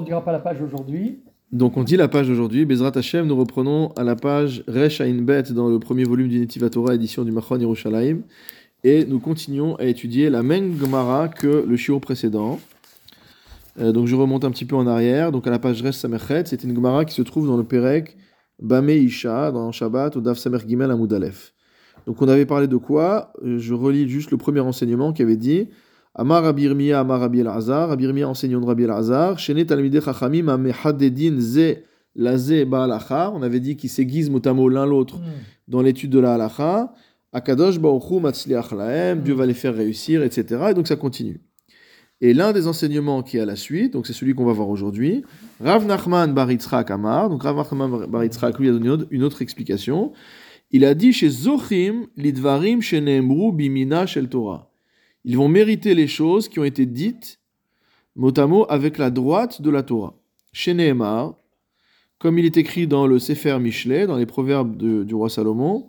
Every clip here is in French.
Ne dira pas la page aujourd'hui. Donc on dit la page d'aujourd'hui, Bezrat Hashem, nous reprenons à la page Resh Bet dans le premier volume du Netiva Torah, édition du Machon Yerushalayim, et nous continuons à étudier la même Gemara que le shiur précédent. Euh, donc je remonte un petit peu en arrière, donc à la page Resh Samerchet, c'est une Gemara qui se trouve dans le Perek Bame Isha, dans Shabbat, au Daf Samer Gimel Amud Aleph. Donc on avait parlé de quoi? Euh, Je relis juste le premier enseignement qui avait dit Amar Rabbi Yirmiya, Amar Rabbi El-Azar, Rabbi Yirmiya enseignant de Rabbi El-Azar, Shene Talmidei Chachamim Amehadedin Ze Laze Ba'alacha, on avait dit qu'ils s'aiguisent mot à mot l'un l'autre dans l'étude de la halacha, Akadosh Baruchu Matzliach Lahem, Dieu va les faire réussir, etc. Et donc ça continue. Et l'un des enseignements qui est à la suite, donc c'est celui qu'on va voir aujourd'hui, Rav Nachman Bar Amar, donc Rav Nachman Bar Yitzchak lui a donné une autre- explication. Il a dit chez Zochim Lidvarim Shenemru Bimina Shel Torah. Ils vont mériter les choses qui ont été dites mot à mot avec la droite de la Torah. Chez Nehemar, comme il est écrit dans le Sefer Michelet, dans les proverbes de- du roi Salomon,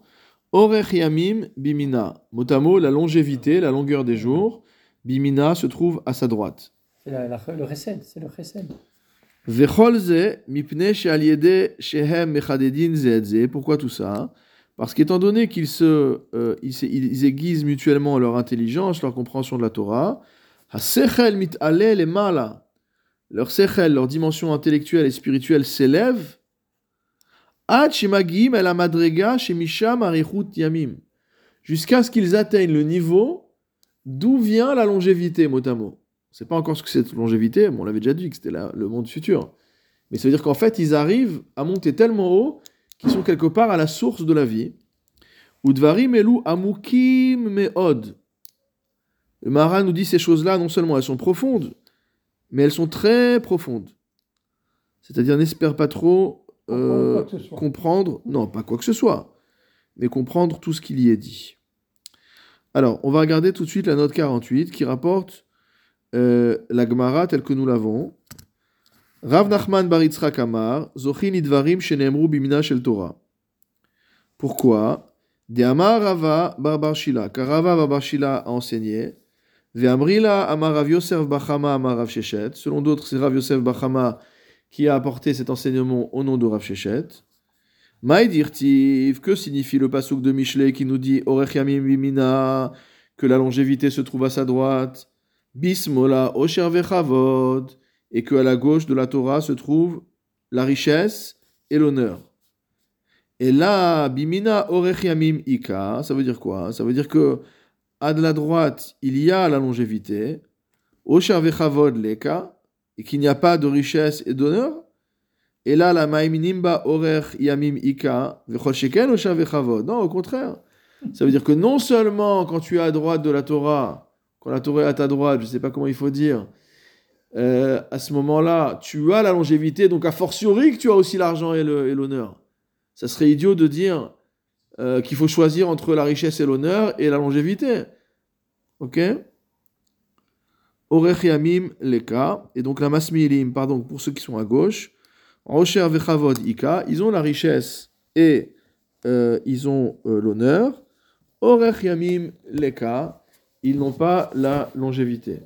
Orech Yamim Bimina. Mot à mot, la longévité, la longueur des jours, Bimina se trouve à sa droite. C'est le recède, c'est le ze. Pourquoi tout ça? Parce qu'étant donné qu'ils euh, aiguisent mutuellement leur intelligence, leur compréhension de la Torah. Leur sechel, leur dimension intellectuelle et spirituelle s'élève. Jusqu'à ce qu'ils atteignent le niveau d'où vient la longévité, mot à mot. C'est pas encore ce que c'est longévité, mais on l'avait déjà dit que c'était le monde futur. Mais ça veut dire qu'en fait, ils arrivent à monter tellement haut qu'ils sont quelque part à la source de la vie. Udvarim elu amukim meod. Le Maharal nous dit ces choses-là, non seulement elles sont profondes, mais elles sont très profondes. C'est-à-dire, n'espère pas trop euh, comprendre, non, pas quoi que ce soit, mais comprendre tout ce qu'il y est dit. Alors, on va regarder tout de suite la note 48 qui rapporte euh, la Gemara telle que nous l'avons. Rav Nachman bar Amar, Zochin idvarim shenemru bimina shel Torah. Pourquoi? De Amar Rava bar bar Shila, car Rava bar bar Shila a enseigné. Ve Amrila Amar Rav Yosef Bachama Amar Rav Shechet. Selon d'autres, c'est Rav Yosef Bachama qui a apporté cet enseignement au nom de Rav Shechet. Maïdirtiv, que signifie le pasouk de Michelet qui nous dit Orech Yamim Bimina, que la longévité se trouve à sa droite Bismola Osher Vechavod, et que à la gauche de la Torah se trouve la richesse et l'honneur. Et là, Bimina Orech Yamim Ika, ça veut dire quoi? Ça veut dire que à de la droite, il y a la longévité, Osher Vechavod Leka, et qu'il n'y a pas de richesse et d'honneur. Et là, la Maïminimba Orech Yamim Ika, Vechol Sheken Osher Vechavod. Non, au contraire. Ça veut dire que non seulement quand tu es à droite de la Torah, quand la Torah est à ta droite, je ne sais pas comment il faut dire, euh, à ce moment-là, tu as la longévité, donc a fortiori que tu as aussi l'argent et l'honneur. Ça serait idiot de dire euh, qu'il faut choisir entre la richesse et l'honneur et la longévité. Ok? Orech Yamim Leka, et donc la Masmilim, pardon, pour ceux qui sont à gauche, Rocher Vechavod Ika, ils ont la richesse et euh, ils ont l'honneur. Orech Yamim Leka, ils n'ont pas la longévité.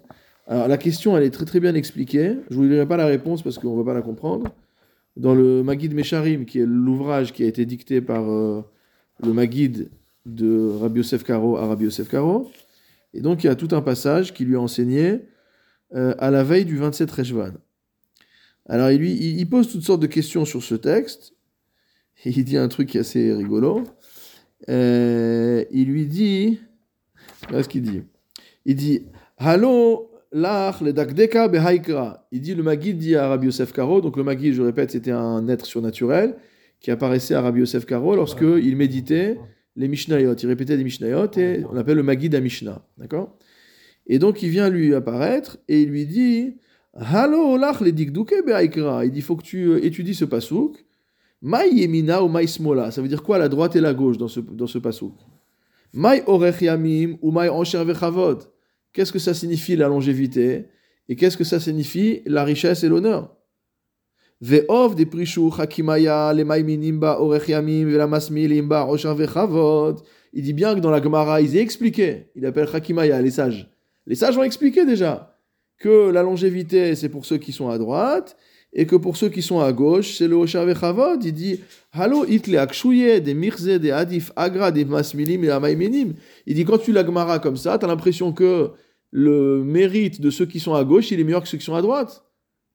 Alors la question, elle est très très bien expliquée. Je ne vous lirai pas la réponse parce qu'on ne va pas la comprendre. Dans le Magid Mesharim, qui est l'ouvrage qui a été dicté par euh, le Magid de Rabbi Yosef Karo à Rabbi Yosef Karo. Et donc il y a tout un passage qui lui a enseigné euh, à la veille du 27 Rejvan. Alors il, lui, pose toutes sortes de questions sur ce texte. Il dit un truc qui est assez rigolo. Euh, il lui dit... Voilà ce qu'il dit. Il dit Hallo Il dit le Magid dit à Rabbi Yosef Karo. Donc le Magid, je répète, c'était un être surnaturel qui apparaissait à Rabbi Yosef Karo lorsque il méditait les Mishnayot. Il répétait des Mishnayot et on appelle le Magid à Mishnah. D'accord? Et donc il vient lui apparaître et il lui dit Hallo lach le dikduke behaikra. Il dit faut que tu euh, étudies ce pasouk. Maï yemina ou maï smola. Ça veut dire quoi la droite et la gauche dans ce, dans ce pasouk? Maï orech yamim ou maï ansher vechavod. Qu'est-ce que ça signifie la longévité? Et qu'est-ce que ça signifie la richesse et l'honneur? Il dit bien que dans la Gemara, ils aient expliqué. Il appelle hakimaya les sages. Les sages ont expliqué déjà que la longévité, c'est pour ceux qui sont à droite, et que pour ceux qui sont à gauche, c'est le Osher Vechavod. Il dit Halo itle akshuye, des mirze, des adif, agra, des masmilim et amaiminim. Il dit quand tu l'agmara comme ça, tu as l'impression que le mérite de ceux qui sont à gauche, il est meilleur que ceux qui sont à droite.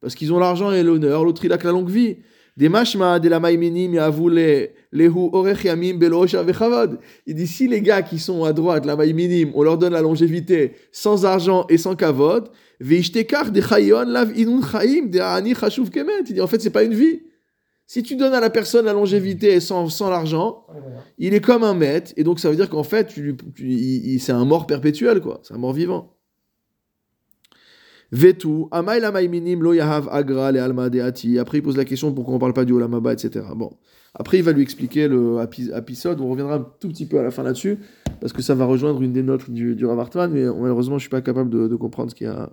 Parce qu'ils ont l'argent et l'honneur, l'autre il a que la longue vie. Des mashma, de la maiminim, lehu orech yamim belo Osher Vechavod. Il dit si les gars qui sont à droite, la maiminim, on leur donne la longévité sans argent et sans kavod, Il dit en fait c'est pas une vie. Si tu donnes à la personne la longévité sans, sans l'argent, il est comme un maître et donc ça veut dire qu'en fait c'est un mort perpétuel quoi, c'est un mort vivant. Vetu, amay la maiminim lo yahav agra le alma deati. Après il pose la question pourquoi on parle pas du olamaba etc. Bon, après il va lui expliquer le épisode. On reviendra un tout petit peu à la fin là-dessus parce que ça va rejoindre une des notes du, du Rav Hartman, mais malheureusement je suis pas capable de, de comprendre ce qui a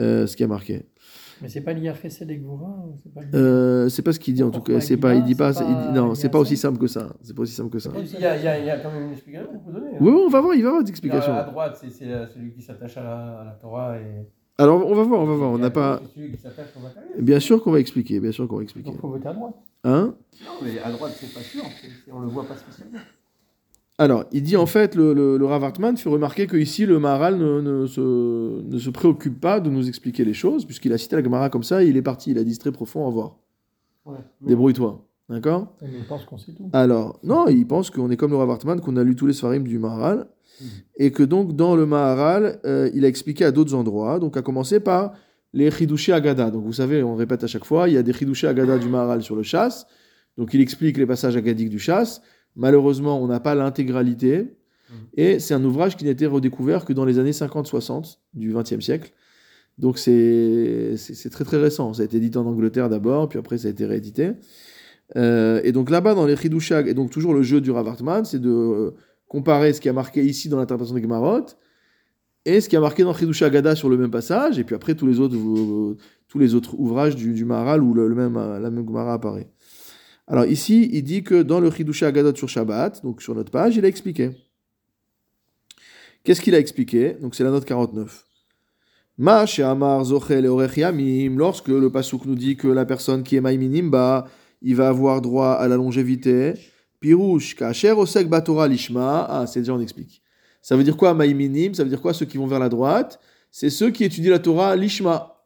euh, ce qui a marqué. Mais c'est pas Chesed et Gvura ou c'est pas Euh, pas ce qu'il dit en tout cas. C'est pas, il dit pas, il dit- non, c'est pas aussi simple que ça. C'est pas aussi simple que ça. Il y, a, il y a- il y a quand même une explication qu'on peut donner. hein. Oui, on va voir, il va y avoir des explications. À droite, c'est celui qui s'attache à la, à la Torah. Et, Alors on va voir, on va voir. On n'a pas. Bien sûr qu'on va expliquer, bien sûr qu'on va expliquer. Donc faut voter à droite. Hein? Non, mais à droite, c'est pas sûr. on le voit pas spécialement. Alors, il dit en fait, le, le, le Rav Hartman fait remarquer que ici le Maharal ne, ne se, ne se préoccupe pas de nous expliquer les choses, puisqu'il a cité la Gemara comme ça, et il est parti, il a dit très profond, au revoir. Ouais. Débrouille-toi. D'accord? Je pense qu'on sait tout. Alors, non, il pense qu'on est comme le Rav Hartman, qu'on a lu tous les Sfarim du Maharal, et que donc dans le Maharal, euh, il a expliqué à d'autres endroits, donc à commencer par les Chidushé Agada. Donc vous savez, on répète à chaque fois, il y a des Chidushé Agada du Maharal sur le chasse, donc il explique les passages agadiques du chasse. Malheureusement, on n'a pas l'intégralité, et c'est un ouvrage qui n'a été redécouvert que dans les années 50-60 du XXe siècle. Donc c'est très très récent. Ça a été édité en Angleterre d'abord, puis après ça a été réédité. Euh, et donc là-bas, dans les Chidushag, et donc toujours le jeu du Rav Hartman, c'est de euh, comparer ce qui a marqué ici dans l'interprétation des Gemarot et ce qui a marqué dans Chidush Agada sur le même passage, et puis après tous les autres, tous les autres ouvrages du, du Maharal où le, même, la même Gemara apparaît. Alors ici, il dit que dans le Chidush Agadot sur Shabbat, donc sur notre page, il a expliqué. Qu'est-ce qu'il a expliqué? Donc c'est la note 49. Ma she'amar zochel yamim, lorsque le pasuk nous dit que la personne qui est maïminim, bah, il va avoir droit à la longévité. Pirouche, kacher osek batora lishma. Ah, c'est déjà on explique. Ça veut dire quoi maïminim? Ça veut dire quoi ceux qui vont vers la droite? C'est ceux qui étudient la Torah lishma.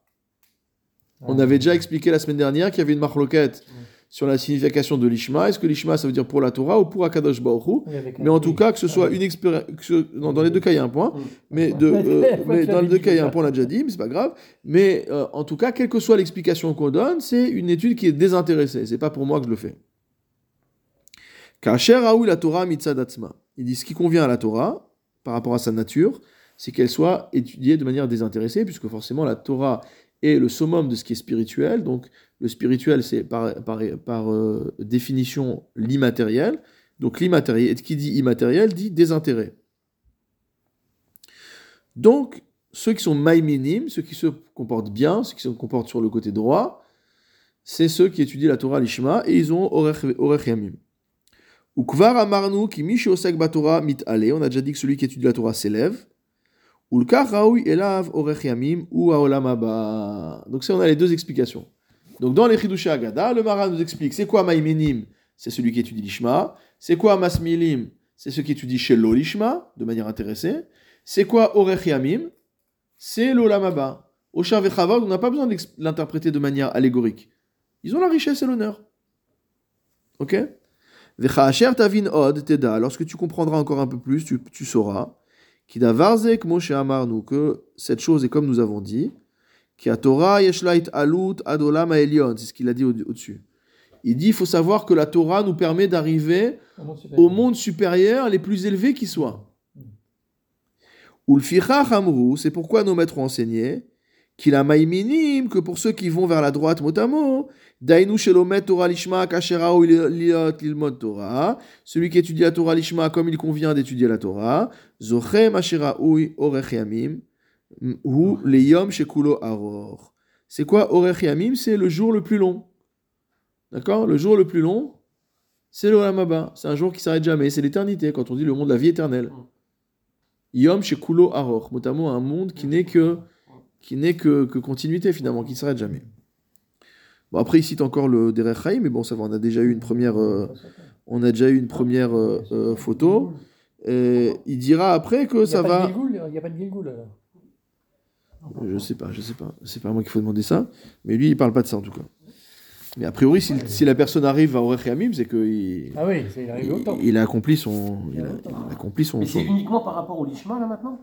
On avait déjà expliqué la semaine dernière qu'il y avait une marloquette sur la signification de lishma. Est-ce que lishma ça veut dire pour la Torah ou pour Akadosh Baruch mais en tout cas, que ce soit Ah, une expérience. Dans les deux cas, il y a un point. Mais, de, euh, mais dans les deux cas, il y a un point, on l'a déjà dit, mais c'est pas grave. Mais euh, en tout cas, quelle que soit l'explication qu'on donne, c'est une étude qui est désintéressée. C'est pas pour moi que je le fais. Kacher la Torah. Il dit ce qui convient à la Torah, par rapport à sa nature, c'est qu'elle soit étudiée de manière désintéressée, puisque forcément la Torah est le summum de ce qui est spirituel. Donc le spirituel, c'est par, euh, définition l'immatériel. Donc l'immatériel, qui dit immatériel dit désintérêt. Donc, ceux qui sont maïminim, ceux qui se comportent bien, ceux qui se comportent sur le côté droit, c'est ceux qui étudient la Torah l'Ishma et ils ont Orech Orech Yamim. Ukvar amarnu ki osek batorah mit ale, on a déjà dit que celui qui étudie la Torah s'élève. Ulkar raoui elav Orech Yamim ou aolam haba. Donc ça, on a les deux explications. Donc dans les Agada, le Maran nous explique c'est quoi maïminim, c'est celui qui étudie l'Ishma. C'est quoi masmilim, c'est ceux qui étudient chez l'Olishma, de manière intéressée. C'est quoi Orech Yamim? C'est l'Olam Haba. Oshar Vechavod, on n'a pas besoin de l'interpréter de manière allégorique. Ils ont la richesse et l'honneur. Ok? Tavin Od Teda, lorsque tu comprendras encore un peu plus, tu, tu sauras. Moshe Amarnu, que cette chose est comme nous avons dit. Ki a Torah Yeshlait Alut Adolam Haelion, c'est ce qu'il a dit au- au-dessus. Il dit il faut savoir que la Torah nous permet d'arriver Au monde supérieur. les plus élevés qui soient. Ulficha Hamru, c'est pourquoi nos maîtres ont enseigné qu'il a maïminim, que pour ceux qui vont vers la droite mot à mot, Celui qui étudie la Torah lishma comme il convient d'étudier la Torah, ou leyom shekulo aror. C'est quoi orech yamim? C'est le jour le plus long. D'accord? Le jour le plus long, c'est le Olam Haba. C'est un jour qui s'arrête jamais. C'est l'éternité, quand on dit le monde de la vie éternelle. Yom Shekulo Aror. Notamment un monde qui n'est que, qui n'est que, que continuité finalement, qui ne s'arrête jamais. Bon, après, il cite encore le Derech mais bon, ça va, on a déjà eu une première, euh, on a déjà eu une première euh, euh, photo. Et il dira après que Il y a ça pas va. de Gilgoul, Il n'y a pas de Gilgoul alors. Je sais pas, je sais pas. C'est pas à moi qu'il faut demander ça. Mais lui, il parle pas de ça en tout cas. Mais a priori, si, si la personne arrive à Orech Yamim, c'est qu'il Ah oui, il a accompli son, il a, Il accompli son. Mais c'est uniquement par rapport au Lishma là maintenant?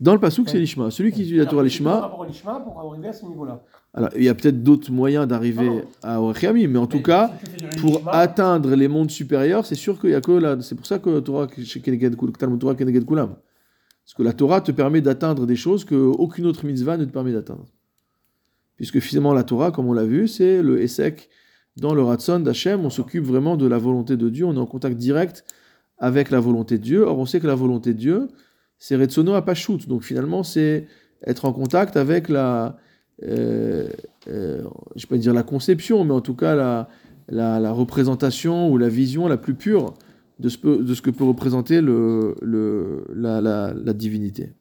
Dans le Passouk, c'est l'Ishma. Celui qui étudie la Torah l'Ishma, rapport au Lishma pour arriver à ce niveau-là. alors il y a peut-être d'autres moyens d'arriver à Orech Yamim, mais en tout cas, pour atteindre les mondes supérieurs, c'est sûr qu'il y a que là. C'est pour ça que Talmud Torah Keneged Kulam. Parce que la Torah te permet d'atteindre des choses que aucune autre mitzvah ne te permet d'atteindre. Puisque finalement, la Torah, comme on l'a vu, c'est le Essek dans le Ratson d'Hachem. On s'occupe vraiment de la volonté de Dieu. On est en contact direct avec la volonté de Dieu. Or, on sait que la volonté de Dieu, c'est Retsono Apashut. Donc finalement, c'est être en contact avec la. euh, euh, je peux dire la conception, mais en tout cas la, représentation ou la vision la plus pure de ce, que peut représenter la, la, divinité.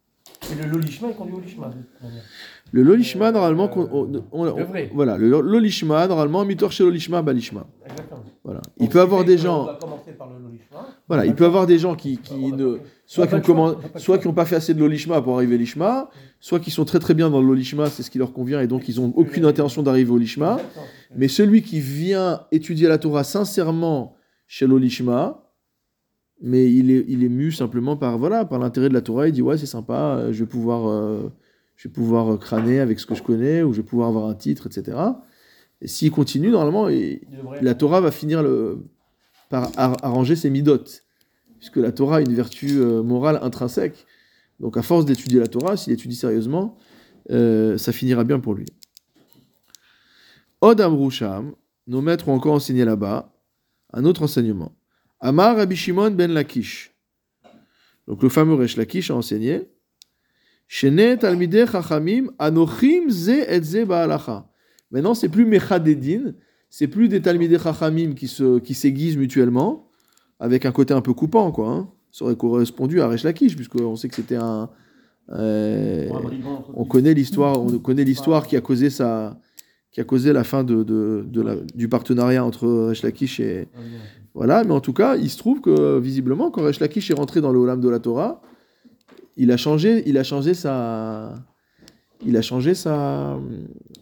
Et le Lolishma, il conduit au Lishma. Le lolishma, Euh, normalement, qu'on- on, on- on- voilà, le lo- lolishma, normalement, mitor chez lolishma, balishma. Voilà. Il peut avoir des gens, voilà, il peut avoir des gens qui, qui ne, soit qui ont commen- soit qui n'ont pas fait assez de lolishma pour arriver à l'ishma, soit qui sont très très bien dans le lolishma, c'est ce qui leur convient et donc ils n'ont aucune intention d'arriver au lishma. Mais celui qui vient étudier la Torah sincèrement chez l'Olishma, mais il est, il est mu simplement par, voilà, par l'intérêt de la Torah, il dit ouais c'est sympa, euh, je vais pouvoir, euh, je vais pouvoir euh, crâner avec ce que je connais, ou je vais pouvoir avoir un titre, etc. Et s'il continue, normalement, il- la Torah va finir le, par ar- arranger ses midotes, puisque la Torah a une vertu euh, morale intrinsèque. Donc à force d'étudier la Torah, s'il étudie sérieusement, euh, ça finira bien pour lui. Od Amrusham, nos maîtres ont encore enseigné là-bas un autre enseignement. Amar Rabbi Shimon ben Lakish. Donc le fameux Resh Lakish a enseigné Anochim Ze et Ze Ba'alacha. Maintenant, c'est plus Mechadedin, c'est plus des Talmidei Chachamim qui se qui s'aiguisent mutuellement, avec un côté un peu coupant, quoi. hein. Ça aurait correspondu à Resh Lakish, puisqu'on sait que c'était un. euh, on connaît l'histoire, on connaît l'histoire qui a causé sa, qui a causé la fin de, de- de la- du partenariat entre Resh Lakish et Ah voilà. Mais en tout cas, il se trouve que visiblement, quand Resh Lakish est rentré dans le Olam de la Torah, il a changé, il a changé sa, il a changé sa,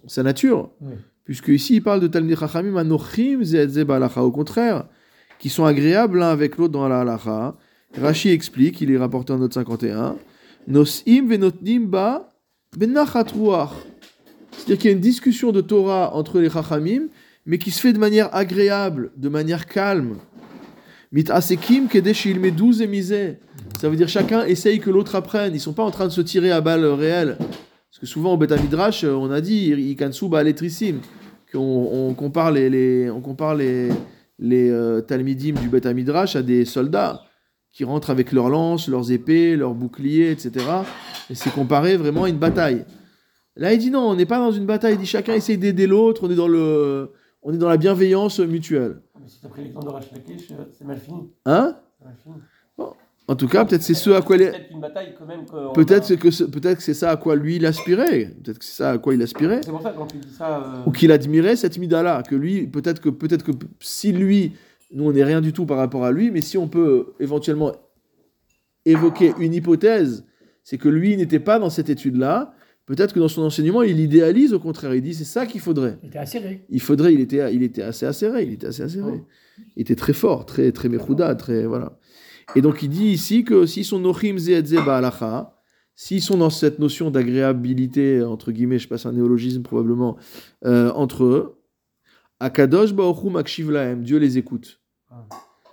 sa nature. Oui. Puisque ici, il parle de Talmid Chachamim Anochim et. Au contraire, qui sont agréables l'un avec l'autre dans la halacha. Rashi explique, il est rapporté en note 51, Nosim venotnim ba. C'est-à-dire qu'il y a une discussion de Torah entre les Chachamim, mais qui se fait de manière agréable, de manière calme. Mit asekim kedesh ilmedou zemizeh. Ça veut dire chacun essaye que l'autre apprenne. Ils sont pas en train de se tirer à balles réelles. Parce que souvent au Beth Midrash, euh, on a dit ikansu ba'aletrissim, qu'on on compare les, les- on compare les, les euh, talmidim du Beth Midrash à des soldats qui rentrent avec leurs lances, leurs épées, leurs boucliers, etc. Et c'est comparé vraiment à une bataille. Là, il dit non, on n'est pas dans une bataille. Il dit chacun essaye d'aider l'autre. On est dans le, on est dans la bienveillance mutuelle. Mais si t'as pris l'exemple de euh, c'est mal fini. Hein? C'est mal fini. En tout cas, peut-être c'est ce à quoi les, Peut-être a- que ce- peut-être que c'est ça à quoi lui il aspirait. Peut-être que c'est ça à quoi il aspirait. C'est pour ça quand tu dis ça. euh, ou qu'il admirait cette mida-là, que lui, peut-être que, peut-être que si lui, nous on n'est rien du tout par rapport à lui, mais si on peut éventuellement évoquer une hypothèse, c'est que lui n'était pas dans cette étude-là, peut-être que dans son enseignement, il idéalise au contraire, il dit c'est ça qu'il faudrait. Il était acéré. Il faudrait, il était, il était assez acéré, il était assez acéré. Il était très fort, très, très mechouda, très, voilà. Et donc il dit ici que s'ils sont nochim ba'alacha, s'ils sont dans cette notion d'agréabilité, entre guillemets, je passe un néologisme probablement, euh, entre eux, Akadosh Baruch Makshiv Lahem, Dieu les écoute.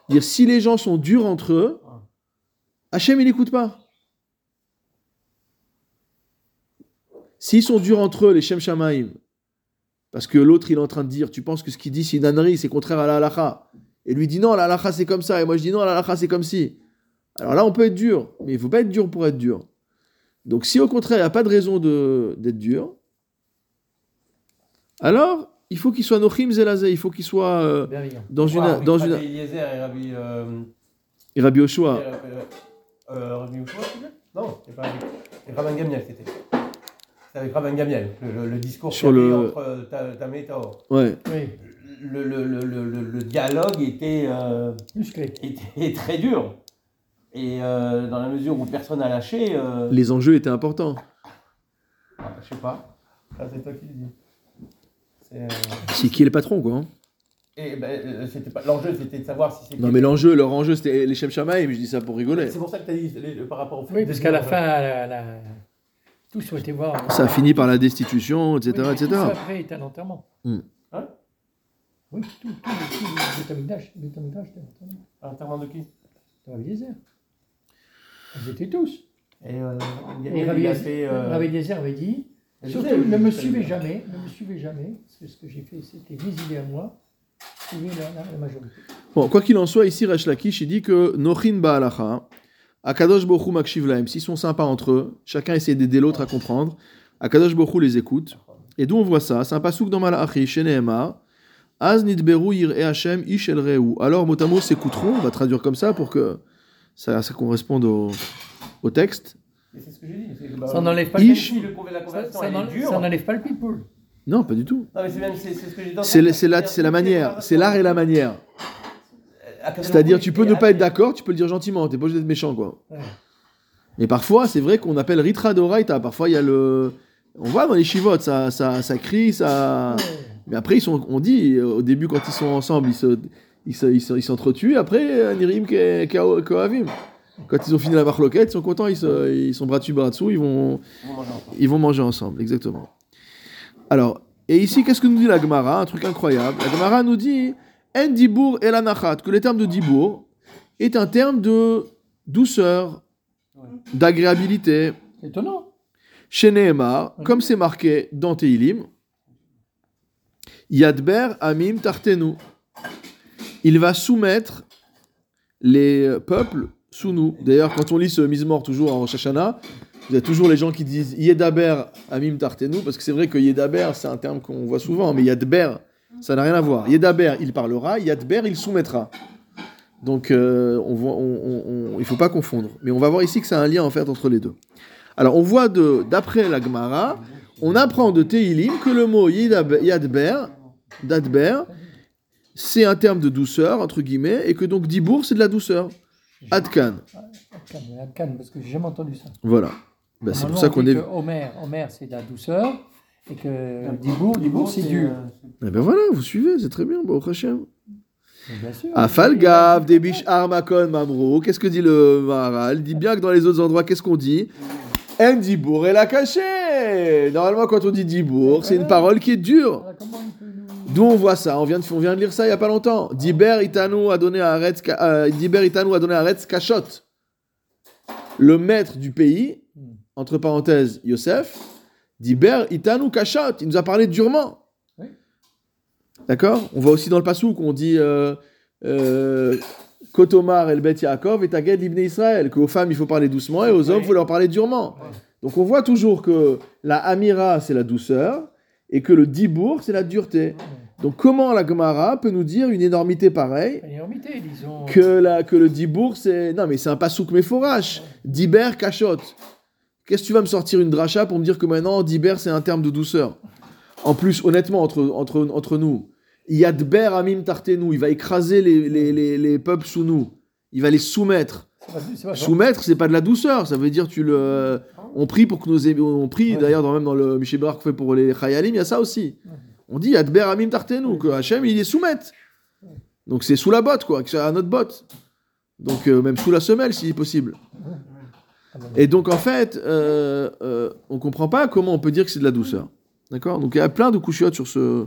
Dire si les gens sont durs entre eux. Hachem il n'écoute pas. S'ils sont durs entre eux, les Shem Shamaim, parce que l'autre il est en train de dire, tu penses que ce qu'il dit c'est une c'est contraire à la halacha. Et lui dit non, la halacha c'est comme ça, et moi je dis non, la halacha c'est comme si. Alors là on peut être dur, mais il faut pas être dur pour être dur. Donc si au contraire il n'y a pas de raison de- d'être dur, alors il faut qu'il soit nochim zelazé, il faut qu'il soit euh, dans une... Dans Rabbi une et Rabbi. euh, et Rabbi Yoshua. euh, euh, Rabbi veux Non, c'est pas Rabbi. Gamliel, c'était. C'est avec Rabban Gamiel, le, le- le discours Sur le- entre euh. Ouais. Oui, Le, le, le, le, dialogue était, euh, musclé. était très dur. Et euh, dans la mesure où personne n'a lâché, euh, Les enjeux étaient importants. ah, je sais pas. Ça, c'est toi qui le dis. C'est, euh, C'est qui est le patron, quoi. hein. Et ben, c'était pas l'enjeu, c'était de savoir si c'était. Non, mais l'enjeu, leur enjeu, c'était les Shem Shamaïm. Je dis ça pour rigoler. C'est pour ça que tu as dit les- le- par rapport au fait. Oui, parce qu'à la fin, la, la- tous souhaitaient voir. Ça a fini par la destitution, etc., Oui, mais etc. tout ça après était un enterrement. Hmm. Oui, tout, tout, tout, l'enterrement de qui? Rabbi. Ils étaient tous. Et, euh, Et Gamiel, Rabbi il a Eliezer fait. euh, Rabbi avait dit surtout, ne me suivez jamais, ne me suivez jamais, parce que ce que j'ai fait, c'était résider à moi, suivez la, la, la majorité. Bon, quoi qu'il en soit, ici, Resh Lakish, il dit que Nochin Ba'alacha, Akadosh Bohu Makshiv Lahem, s'ils sont sympas entre eux, chacun essaie d'aider l'autre à comprendre, Akadosh Bohu les écoute. Et d'où on voit ça? C'est un pasouk dans Malachi, chez Nehema, Az nidberu yir e Hashem ish el reu. Alors, mot à mot, s'écouteront, on va traduire comme ça pour que ça, ça corresponde au, au texte. Mais c'est ce que j'ai dit. que, bah, Ça n'enlève pas Ish. ça, n'enlève- dure. ça n'enlève pas le people. Non, pas du tout. C'est ce la- manière, c'est l'art et la manière. Euh, C'est-à-dire, tu peux ne pas être d'accord, tu peux le dire gentiment, t'es pas obligé d'être méchant, quoi. Ouais. Mais parfois, c'est vrai qu'on appelle Ritra d'Oraita. Parfois, il y a le. On voit dans les chivotes, ça, ça, ça crie, ça. Mais après, ils sont, on dit, euh, au début, quand ils sont ensemble, ils se, ils se- ils se- ils s'entretuent. Après, Nirim Kohavim. Quand ils ont fini la marloquette, ils sont contents, ils, se, ils sont bras dessus, bras dessous, ils vont, ils vont manger ensemble, exactement. Alors, et ici, qu'est-ce que nous dit la Gemara? Un truc incroyable. La Gemara nous dit En dibour el anachat, que le terme de dibour est un terme de douceur, d'agréabilité. Étonnant. Chez Nehemar, comme c'est marqué dans Teilim, Yadber Amim Tartenu. Il va soumettre les peuples sous nous. D'ailleurs, quand on lit ce mise-mort toujours en Rosh Hashanah, vous avez toujours les gens qui disent Yedaber Amim Tartenu, parce que c'est vrai que Yedaber, c'est un terme qu'on voit souvent, mais Yadber, ça n'a rien à voir. Yedaber, il parlera, Yadber, il soumettra. Donc, euh, on voit, on- on- il ne faut pas confondre. Mais on va voir ici que c'est un lien en fait entre les deux. Alors, on voit d'après la Gemara, on apprend de Teilim que le mot Yadber, Dadber, c'est un terme de douceur, entre guillemets, et que donc Dibour, c'est de la douceur. Adkan. Adkan, Adkan, parce que j'ai jamais entendu ça. Voilà. Ben, c'est pour ça on qu'on dit est. Homer, Homer c'est de la douceur, et que Dibour, Dibour c'est dur. Eh ben voilà, vous suivez, c'est très bien, bon, Hachem. Mais Bien sûr. Afalgav, Debish Armakon Mamro. Qu'est-ce que dit le Maharal? Il dit bien que dans les autres endroits, qu'est-ce qu'on dit? En Dibour est la Normalement, quand on dit Dibour, c'est une parole qui est dure. D'où on voit ça on vient, de, on vient de lire ça il n'y a pas longtemps. Diber Itanu a donné à Retz, euh, Itanu a donné à Retz Kachot. Le maître du pays, entre parenthèses Yosef, Diber Itanu Kachot. Il nous a parlé durement. D'accord? On voit aussi dans le Passouk qu'on dit euh, euh, Kotomar el Bet Yaakov et Taged l'Ibn Israël. Qu'aux femmes il faut parler doucement et aux hommes il faut leur parler durement. Donc on voit toujours que la Amira c'est la douceur et que le Dibour c'est la dureté. Donc comment la Gemara peut nous dire une énormité pareille Une énormité, disons. que, la, que le Dibour c'est... Non mais c'est un pasouk méforache. Diber cachot. Qu'est-ce que tu vas me sortir une dracha pour me dire que maintenant Diber c'est un terme de douceur? En plus honnêtement entre, entre, entre nous, Yadber Amim Tartenu, il va écraser les, les, les, les peuples sous nous. Il va les soumettre. Pas- pas. Soumettre, c'est pas de la douceur, ça veut dire tu le. On prie pour que nos on prie Ouais. d'ailleurs dans, même dans le Michel Bar qu'on fait pour les Chayalim, il y a ça aussi. On dit Adber Amim Tartenu que Hachem il les soumette. Donc c'est sous la botte quoi, que c'est à notre botte. Donc euh, même sous la semelle si possible. Ah ben, Et donc en fait, euh, euh, on comprend pas comment on peut dire que c'est de la douceur. D'accord? Donc il y a plein de couchiottes sur ce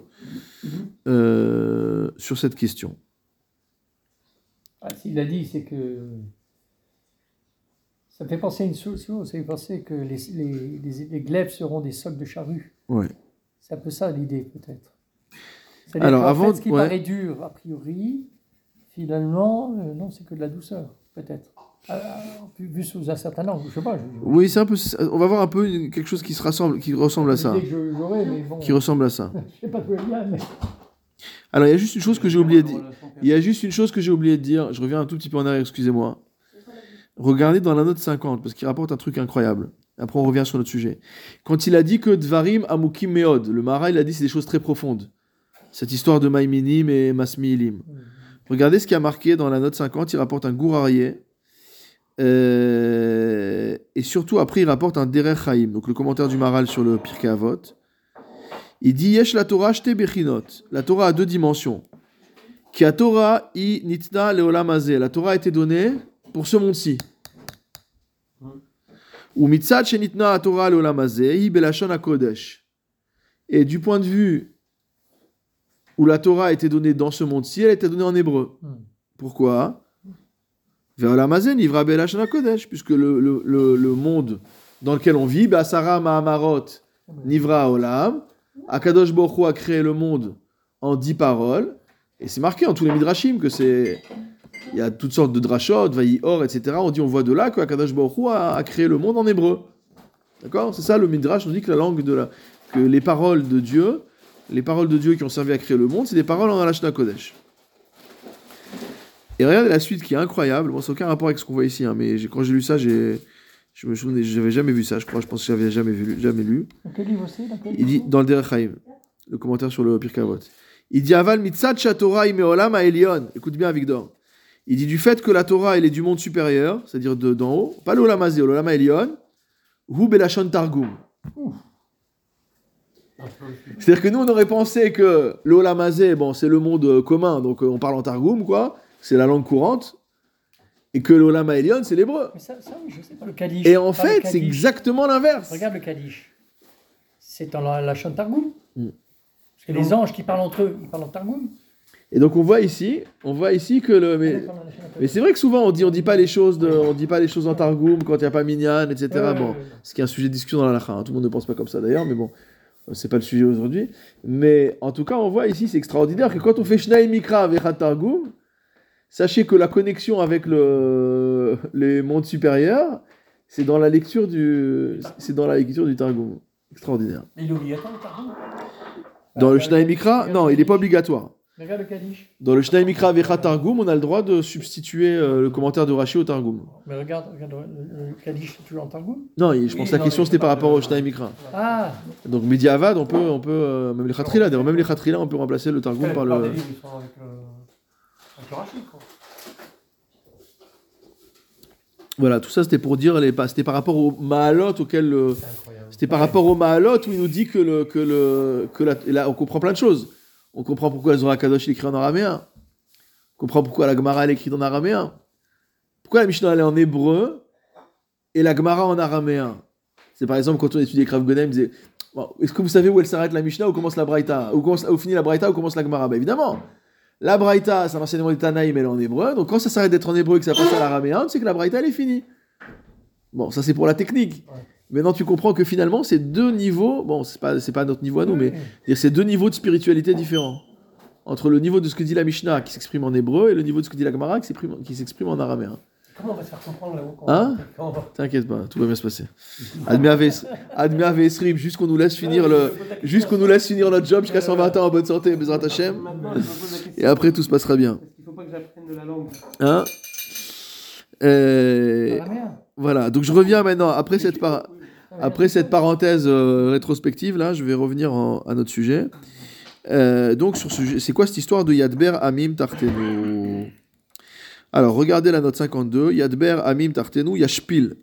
euh, sur cette question. ah, S'il a dit, c'est que. Ça me fait penser à une chose, ça fait penser que les, les, les, les glaives seront des socs de charrue. Ouais. C'est un peu ça l'idée, peut-être. Alors, avant- fait, ce qui ouais. paraît dur, a priori, finalement, euh, non, c'est que de la douceur, peut-être. Ah, vu vu sous un certain angle, je sais pas. je- Oui, c'est un peu. On va voir un peu quelque chose qui se rassemble, qui ressemble à ça, que mais bon, qui ressemble à ça. je sais pas d'où elle vient, mais... Alors, il y a juste une chose que j'ai oublié de dire. Il y a juste une chose que j'ai oublié de dire. Je reviens un tout petit peu en arrière, excusez-moi. Regardez dans la note 50, parce qu'il rapporte un truc incroyable. Après, on revient sur notre sujet. Quand il a dit que Dvarim Amukim Meod, le Mara, il a dit c'est des choses très profondes. Cette histoire de Maïminim et Masmiilim. Regardez ce qui a marqué dans la note 50, il rapporte un Gourarié. Euh, et surtout, après, il rapporte un Derech Chaim, donc le commentaire du Maral sur le Pirkei Avot. Il dit Yesh la Torah shte bechinot. La Torah a deux dimensions. Ki Torah i nitna leolam. La Torah a été donnée pour ce monde-ci. Ou mitzad shenitna a Torah leolam hazeh hi belashon hakodesh. Et du point de vue où la Torah a été donnée dans ce monde-ci, elle a été donnée en hébreu. Pourquoi? Ve'olam hazeh nivra belashon hakodesh. Puisque le, le, le, monde dans lequel on vit, Basara Mahamarot, Nivra Olam, Akadosh Baruch Hu a créé le monde en dix paroles, et c'est marqué en tous les midrashim que c'est. Il y a toutes sortes de drashot, or, etc. On dit, on voit de là que Akadosh Baruch Hu a, a créé le monde en hébreu. D'accord? C'est ça le midrash, on dit que la langue de la. que les paroles de Dieu, les paroles de Dieu qui ont servi à créer le monde, c'est des paroles en Alashna Kodesh. Et regardez la suite qui est incroyable. Bon, c'est aucun rapport avec ce qu'on voit ici, hein, mais quand j'ai lu ça, j'ai. Je me souvenais, j'avais jamais vu ça, je crois, je pense que j'avais jamais vu, jamais lu. Il dit dans le Derech Haïm, le commentaire sur le Pirkei Avot. Il dit aval mitzat imeolam Elion. Écoute bien Victor. Il dit du fait que la Torah elle est du monde supérieur, c'est-à-dire de- d'en haut, pas l'olam hazé, l'olam Elion, hu belashon targum. C'est-à-dire que nous on aurait pensé que l'olam hazé, bon c'est le monde euh, commun, donc euh, on parle en targum quoi, c'est la langue courante, et que l'olam Elion c'est l'hébreu. Mais ça, je sais pas, le Kaddish. Et en fait c'est exactement l'inverse. Regarde le Kaddish. C'est dans la, la Targum. Mm. Parce que les anges qui parlent entre eux, ils parlent en Targum. Et donc on voit ici, on voit ici que le mais, c'est vrai que souvent on dit on dit pas les choses de, on dit pas les choses en targum quand il y a pas minyan etc. Bon, ce qui est un sujet de discussion dans la lacha. hein. Tout le monde ne pense pas comme ça d'ailleurs, mais bon, c'est pas le sujet aujourd'hui. Mais en tout cas, on voit ici, c'est extraordinaire que quand on fait Shnaï Mikra avec un targum, sachez que la connexion avec le les mondes supérieurs, c'est dans la lecture du, c'est dans la lecture du targum. Extraordinaire. Mais il est obligatoire le Targum Dans le Shnaï Mikra, non, il n'est pas obligatoire. Regarde le Kaddish. Dans le Shnaï Mikra avec Targum, on a le droit de substituer euh, le commentaire de Rashi au targum. Mais regarde, regarde le, le Kaddish, c'est toujours en Targum. Non, je pense Oui, que la non, question c'était par rapport au Shnaï Mikra. Ah, Donc Mediavad, on peut, on peut euh, même les Khatrila, d'ailleurs même les Khatrila, on peut remplacer le Targum par le. sont avec le, avec le Rashi, quoi. Voilà, tout ça c'était pour dire les, c'était par rapport au Mahalot auquel c'était par rapport au Mahalot où il nous dit que le, que le, que la, là on comprend plein de choses. On comprend pourquoi le Zohar Kadosh écrit en araméen. On comprend pourquoi la Gemara elle est écrite en araméen. Pourquoi la Mishnah elle est en hébreu et la Gemara en araméen? C'est par exemple quand on étudiait Krav Gonem, on disait Bon, est-ce que vous savez où elle s'arrête la Mishnah, où commence la Braïta? Où, finit la Braïta, où commence la Gemara? Bah évidemment La Braïta, c'est un enseignement des Tanaïm, elle est en hébreu. Donc quand ça s'arrête d'être en hébreu et que ça passe à l'araméen, c'est que la Braïta, elle est finie. Bon, ça c'est pour la technique. Maintenant, tu comprends que finalement, c'est deux niveaux. Bon, c'est pas, c'est pas notre niveau à nous, mais c'est deux niveaux de spiritualité différents. Entre le niveau de ce que dit la Mishnah qui s'exprime en hébreu et le niveau de ce que dit la Gemara qui s'exprime, en araméen. Comment on va se faire comprendre là-haut Hein T'inquiète pas, tout va bien se passer. Admire Vesrib, juste qu'on nous laisse finir le, juste qu'on nous laisse finir notre job jusqu'à 120 ans en bonne santé, Bezrat Hashem. Et après, tout se passera bien. Qu'il faut pas que j'apprenne de la langue Hein? Voilà, donc je reviens maintenant, après cette, par- après cette parenthèse euh, rétrospective, là, je vais revenir en- à notre sujet. Euh, donc, sur ce c'est quoi cette histoire de Yadber Amim Tartenu? Alors, regardez la note 52, Yadber Amim Tartenu Yashpil.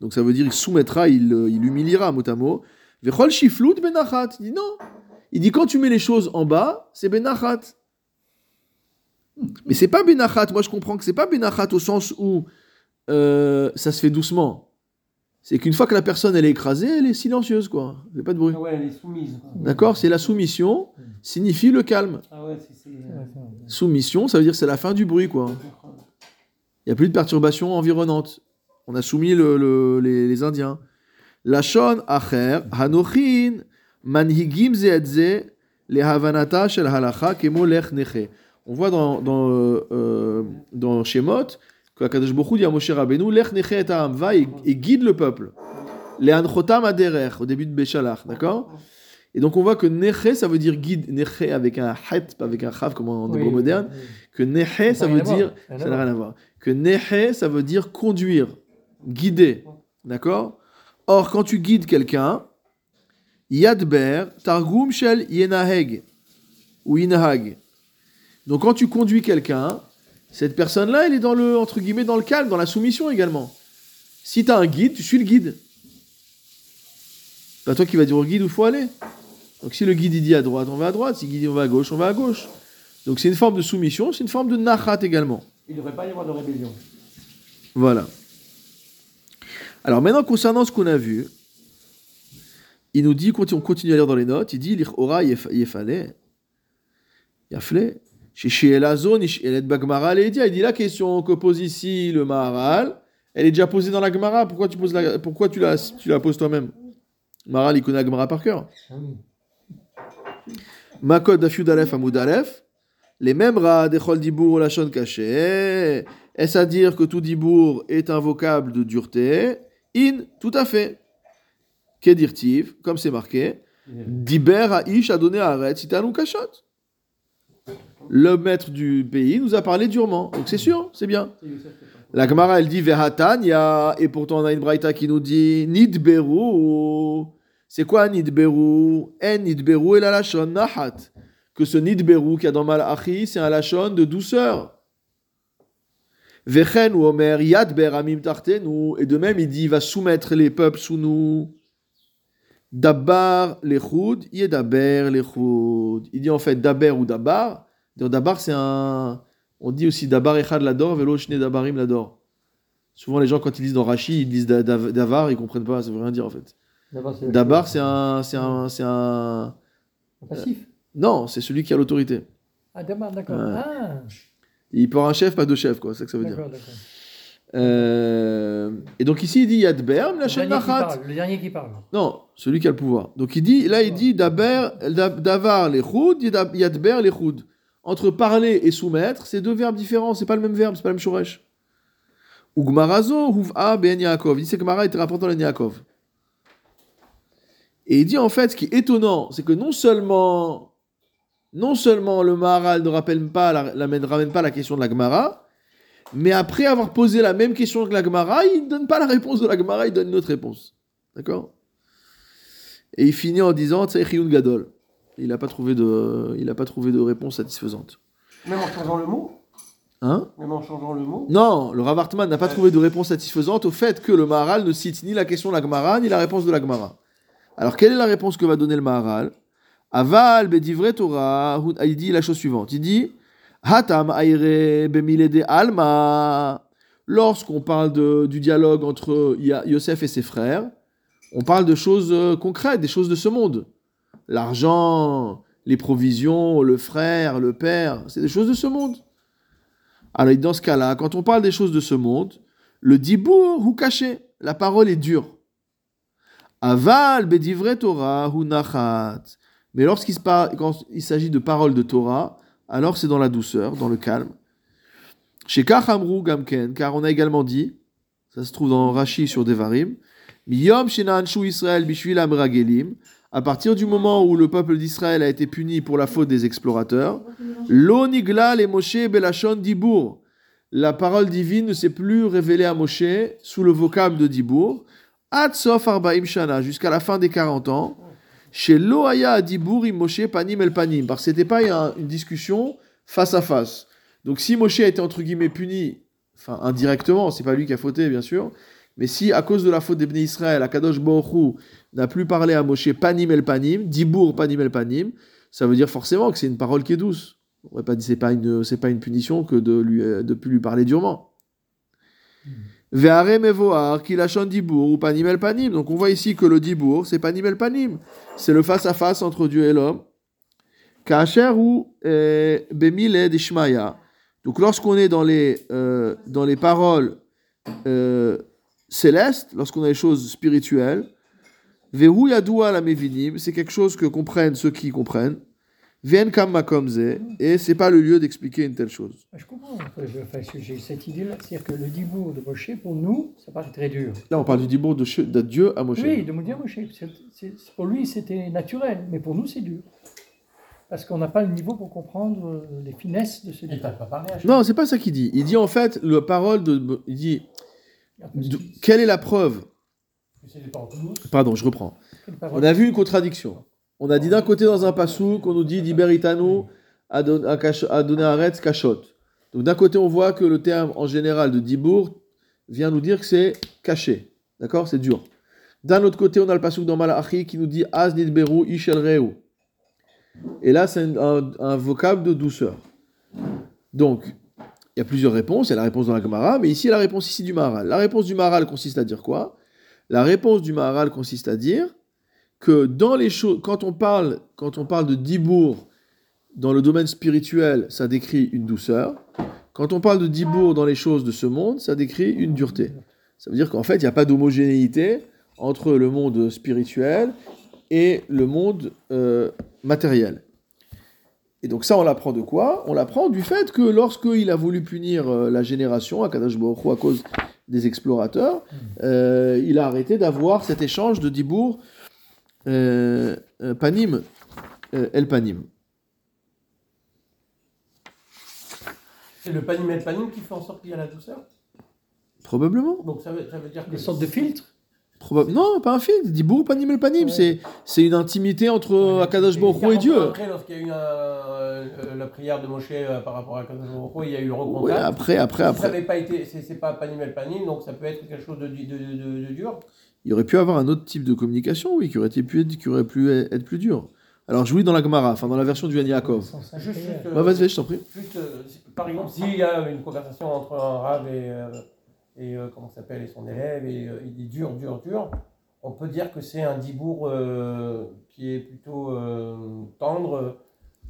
Donc, ça veut dire il soumettra, il, euh, il humiliera, mot à mot. Vechol Shiflut Benachat. Il dit non. Il dit quand tu mets les choses en bas, c'est Benachat. Mais c'est pas Benachat. Moi, je comprends que c'est pas Benachat au sens où ça se fait doucement. C'est qu'une fois que la personne elle est écrasée, elle est silencieuse, quoi. Elle fait pas de bruit. Ah ouais, elle est soumise. quoi. D'accord C'est la soumission, signifie le calme. Ah ouais, c'est. ouais. Soumission, ça veut dire que c'est la fin du bruit, quoi. Il n'y a plus de perturbations environnantes. On a soumis le- le- les, les Indiens. Lachon acher, hanochin, manhigim ze et ze, le havanata shel halacha kemo lech neche. On voit dans, dans, euh, euh, dans Shemot que Akadosh Baruch Hu dit à Moshe Rabbeinu, lech neche et ha'am, va et, et guide le peuple. Les anchotam aderer, au début de Béchalach, d'accord? Et donc on voit que neche, ça veut dire guide, neche avec un het, avec un chav comme en Oui, hébreu moderne, oui. que neche, ça veut dire, voir, ça n'a rien à voir, que neche, ça veut dire conduire, guider, d'accord? Or, quand tu guides quelqu'un, Yadber, Targum Shel Yenaheg, ou Inahag. Donc, quand tu conduis quelqu'un, cette personne-là, elle est dans le, entre guillemets, dans le calme, dans la soumission également. Si tu as un guide, tu suis le guide. C'est pas toi qui vas dire au guide où il faut aller. Donc, si le guide il dit à droite, on va à droite. Si le guide dit on va à gauche, on va à gauche. Donc, c'est une forme de soumission, c'est une forme de nachat également. Il ne devrait pas y avoir de rébellion. Voilà. Alors maintenant, concernant ce qu'on a vu, il nous dit, on continue à lire dans les notes, il dit, l'ira yefale, yafle, chez Elazon, il Bagmara, il dit la question que pose ici le Maharal, elle est déjà posée dans la Gemara, pourquoi tu, poses la, pourquoi tu, la, tu la poses toi-même? Maharal, il connaît la Gemara par cœur. Makod Dafiud Aleph Amoud Aleph, les mêmes rats d'Echol Dibour Lachon caché, est-ce à dire que tout Dibour est un vocable de dureté? In, tout à fait. Kedirtiv, comme c'est marqué, Diber Aish a donné à Arrête, Sitalou Kachot. Le maître du pays nous a parlé durement. Donc c'est sûr, c'est bien. La Gemara, elle dit et pourtant on a une braïta qui nous dit Nidberu. C'est quoi Nidberu? En Nidberu et la lachon Nahat. Que ce Nidberu qu'il y a dans Malachi, c'est un lachon de douceur. Vechen ou Omer Yadber Amim Tartenu. Et de même, il dit il va soumettre les peuples sous nous. Dabar lechud, Yedaber lechud. Il dit en fait Daber ou Dabar. Dabar, c'est un. On dit aussi Dabar Echad l'ador, Velo Shne Dabarim l'ador. Souvent, les gens, quand ils lisent dans Rashi, ils disent Davar, ils comprennent pas, ça veut rien dire en fait. Dabar, c'est un. C'est un. C'est un. Passif Non, c'est celui qui a l'autorité. Ah, Dabar, d'accord. Ah, Il peut avoir un chef, pas deux chefs, quoi. C'est ça que ça veut dire. d'accord, d'accord. Euh, et donc ici, il dit Yadber, la chaîne Le dernier qui parle. Non, celui qui a le pouvoir. Donc il dit, là il dit Daber, Davar les Yadber les Entre parler et soumettre, c'est deux verbes différents, c'est pas le même verbe, c'est pas le même shoresh. Ugmarazo, Huv'a ben Yaakov. Il dit que Mara était rapportant le Yaakov. Et il dit en fait, ce qui est étonnant, c'est que non seulement, non seulement le Maharal ne rappelle pas, la, la- ne ramène pas la question de la Gemara, mais après avoir posé la même question que la Gemara, il ne donne pas la réponse de la Gemara, il donne une autre réponse. D'accord? Et il finit en disant Tsechiyun Gadol. Il n'a pas, trouvé de- il a pas trouvé de réponse satisfaisante. Même en changeant le mot? Hein? Même en changeant le mot? Non, le Rav Hartman n'a pas trouvé de réponse satisfaisante au fait que le Maharal ne cite ni la question de la Gemara, ni la réponse de la Gemara. Alors, quelle est la réponse que va donner le Maharal? Aval bedivre Torah, hu- il dit la chose suivante. Il dit Hatam aire bemilede alma. Lorsqu'on parle de- du dialogue entre Yosef et ses frères, on parle de choses euh, concrètes, des choses de ce monde. L'argent, les provisions, le frère, le père, c'est des choses de ce monde. Alors, dans ce cas-là, quand on parle des choses de ce monde, le dibour ou caché, la parole est dure. Aval bedivre Torah hu nachat. Mais lorsqu'il s'agit de paroles de Torah, alors c'est dans la douceur, dans le calme. Chez Kachamru Gamken, car on a également dit, ça se trouve dans Rashi sur Devarim, Miyom Shenanshu Israël Bishvil Amragelim, à partir du moment où le peuple d'Israël a été puni pour la faute des explorateurs, Lo nigla le Moshe belashon dibour. La parole divine ne s'est plus révélée à Moshe sous le vocable de dibour. Ad sof arbaim shana, jusqu'à la fin des 40 ans. Chez Lo haya dibour im Moshe panim el panim. Parce que c'était pas un- une discussion face à face. Donc si Moshe a été entre guillemets puni, enfin indirectement, c'est pas lui qui a fauté bien sûr, mais si à cause de la faute des Bnei Israël, Akadosh Hu n'a plus parlé à Moshe panim el panim, dibour panim el panim, ça veut dire forcément que c'est une parole qui est douce. On va pas dire c'est pas une c'est pas une punition que de lui de plus lui parler durement. Ve'are mevoar ki lachon dibour ou panim el panim. Donc on voit ici que le dibour c'est panim el panim. C'est le face à face entre Dieu et l'homme. Kacher ou euh, bemile d'Ishmaya. Donc lorsqu'on est dans les euh, dans les paroles euh, célestes, lorsqu'on a les choses spirituelles, Vehu yadoua la mevinim, c'est quelque chose que comprennent ceux qui comprennent. Vien kam makomze, et c'est pas le lieu d'expliquer une telle chose. Je comprends. Enfin, j'ai cette idée-là. C'est-à-dire que le dibour de Moshe, pour nous, ça paraît très dur. Là, on parle du dibour de, Dieu à Moshe. Oui, de me dire Moshe. Pour lui, c'était naturel. Mais pour nous, c'est dur. Parce qu'on n'a pas le niveau pour comprendre euh, les finesses de ce dieu. à Non, c'est pas ça qu'il dit. Il dit en fait, la parole de. Il dit, quelle est la preuve? Pardon, je reprends. On a vu une contradiction. On a dit d'un côté dans un passou qu'on nous dit Diberitanu Adonai Aretz Kashot. Donc d'un côté, on voit que le terme en général de Dibour vient nous dire que c'est caché. D'accord? C'est dur. D'un autre côté, on a le passou dans Malachi qui nous dit Az Nidberu Ishel Reu. Et là, c'est un, un- un vocable de douceur. Donc, il y a plusieurs réponses. Il y a la réponse dans la Gemara, mais ici, la réponse ici du Maharal. La réponse du Maharal consiste à dire quoi? La réponse du Maharal consiste à dire que dans les choses, quand on parle, quand on parle de Dibour dans le domaine spirituel, ça décrit une douceur. Quand on parle de Dibour dans les choses de ce monde, ça décrit une dureté. Ça veut dire qu'en fait, il n'y a pas d'homogénéité entre le monde spirituel et le monde euh, matériel. Et donc ça, on l'apprend de quoi? On l'apprend du fait que lorsqu'il a voulu punir euh, la génération, à Kadosh à cause des explorateurs, euh, il a arrêté d'avoir cet échange de Dibour euh, Panim, El Panim. C'est le panim et le panim qui fait en sorte qu'il y a la douceur? Probablement. Donc ça veut, ça veut dire que. Des sortes de filtres Non, pas un film. Dibour Panim El Panim. Ouais. C'est, c'est une intimité entre Akadosh Baruch Hu et Dieu. Après, lorsqu'il y a eu un, euh, la prière de Moshe euh, par rapport à Kadosh Baruch il y a eu le Oui, recontact. après, après, Si ça après. n'avait pas été, c'est pas panim et le panim, donc ça peut être quelque chose de, de, de, de- de dur. Il aurait pu avoir un autre type de communication, oui, qui aurait, été pu, qui aurait pu être plus dur. Alors, je lis dans la Gemara, enfin dans la version du Juste, Ouais, vas-y, je t'en prie. Juste, euh, par exemple, s'il y a une conversation entre un rave et, euh, et euh, comment s'appelle, et son élève, et euh, il dit dur, dur, dur, on peut dire que c'est un dibour euh, qui est plutôt euh, tendre.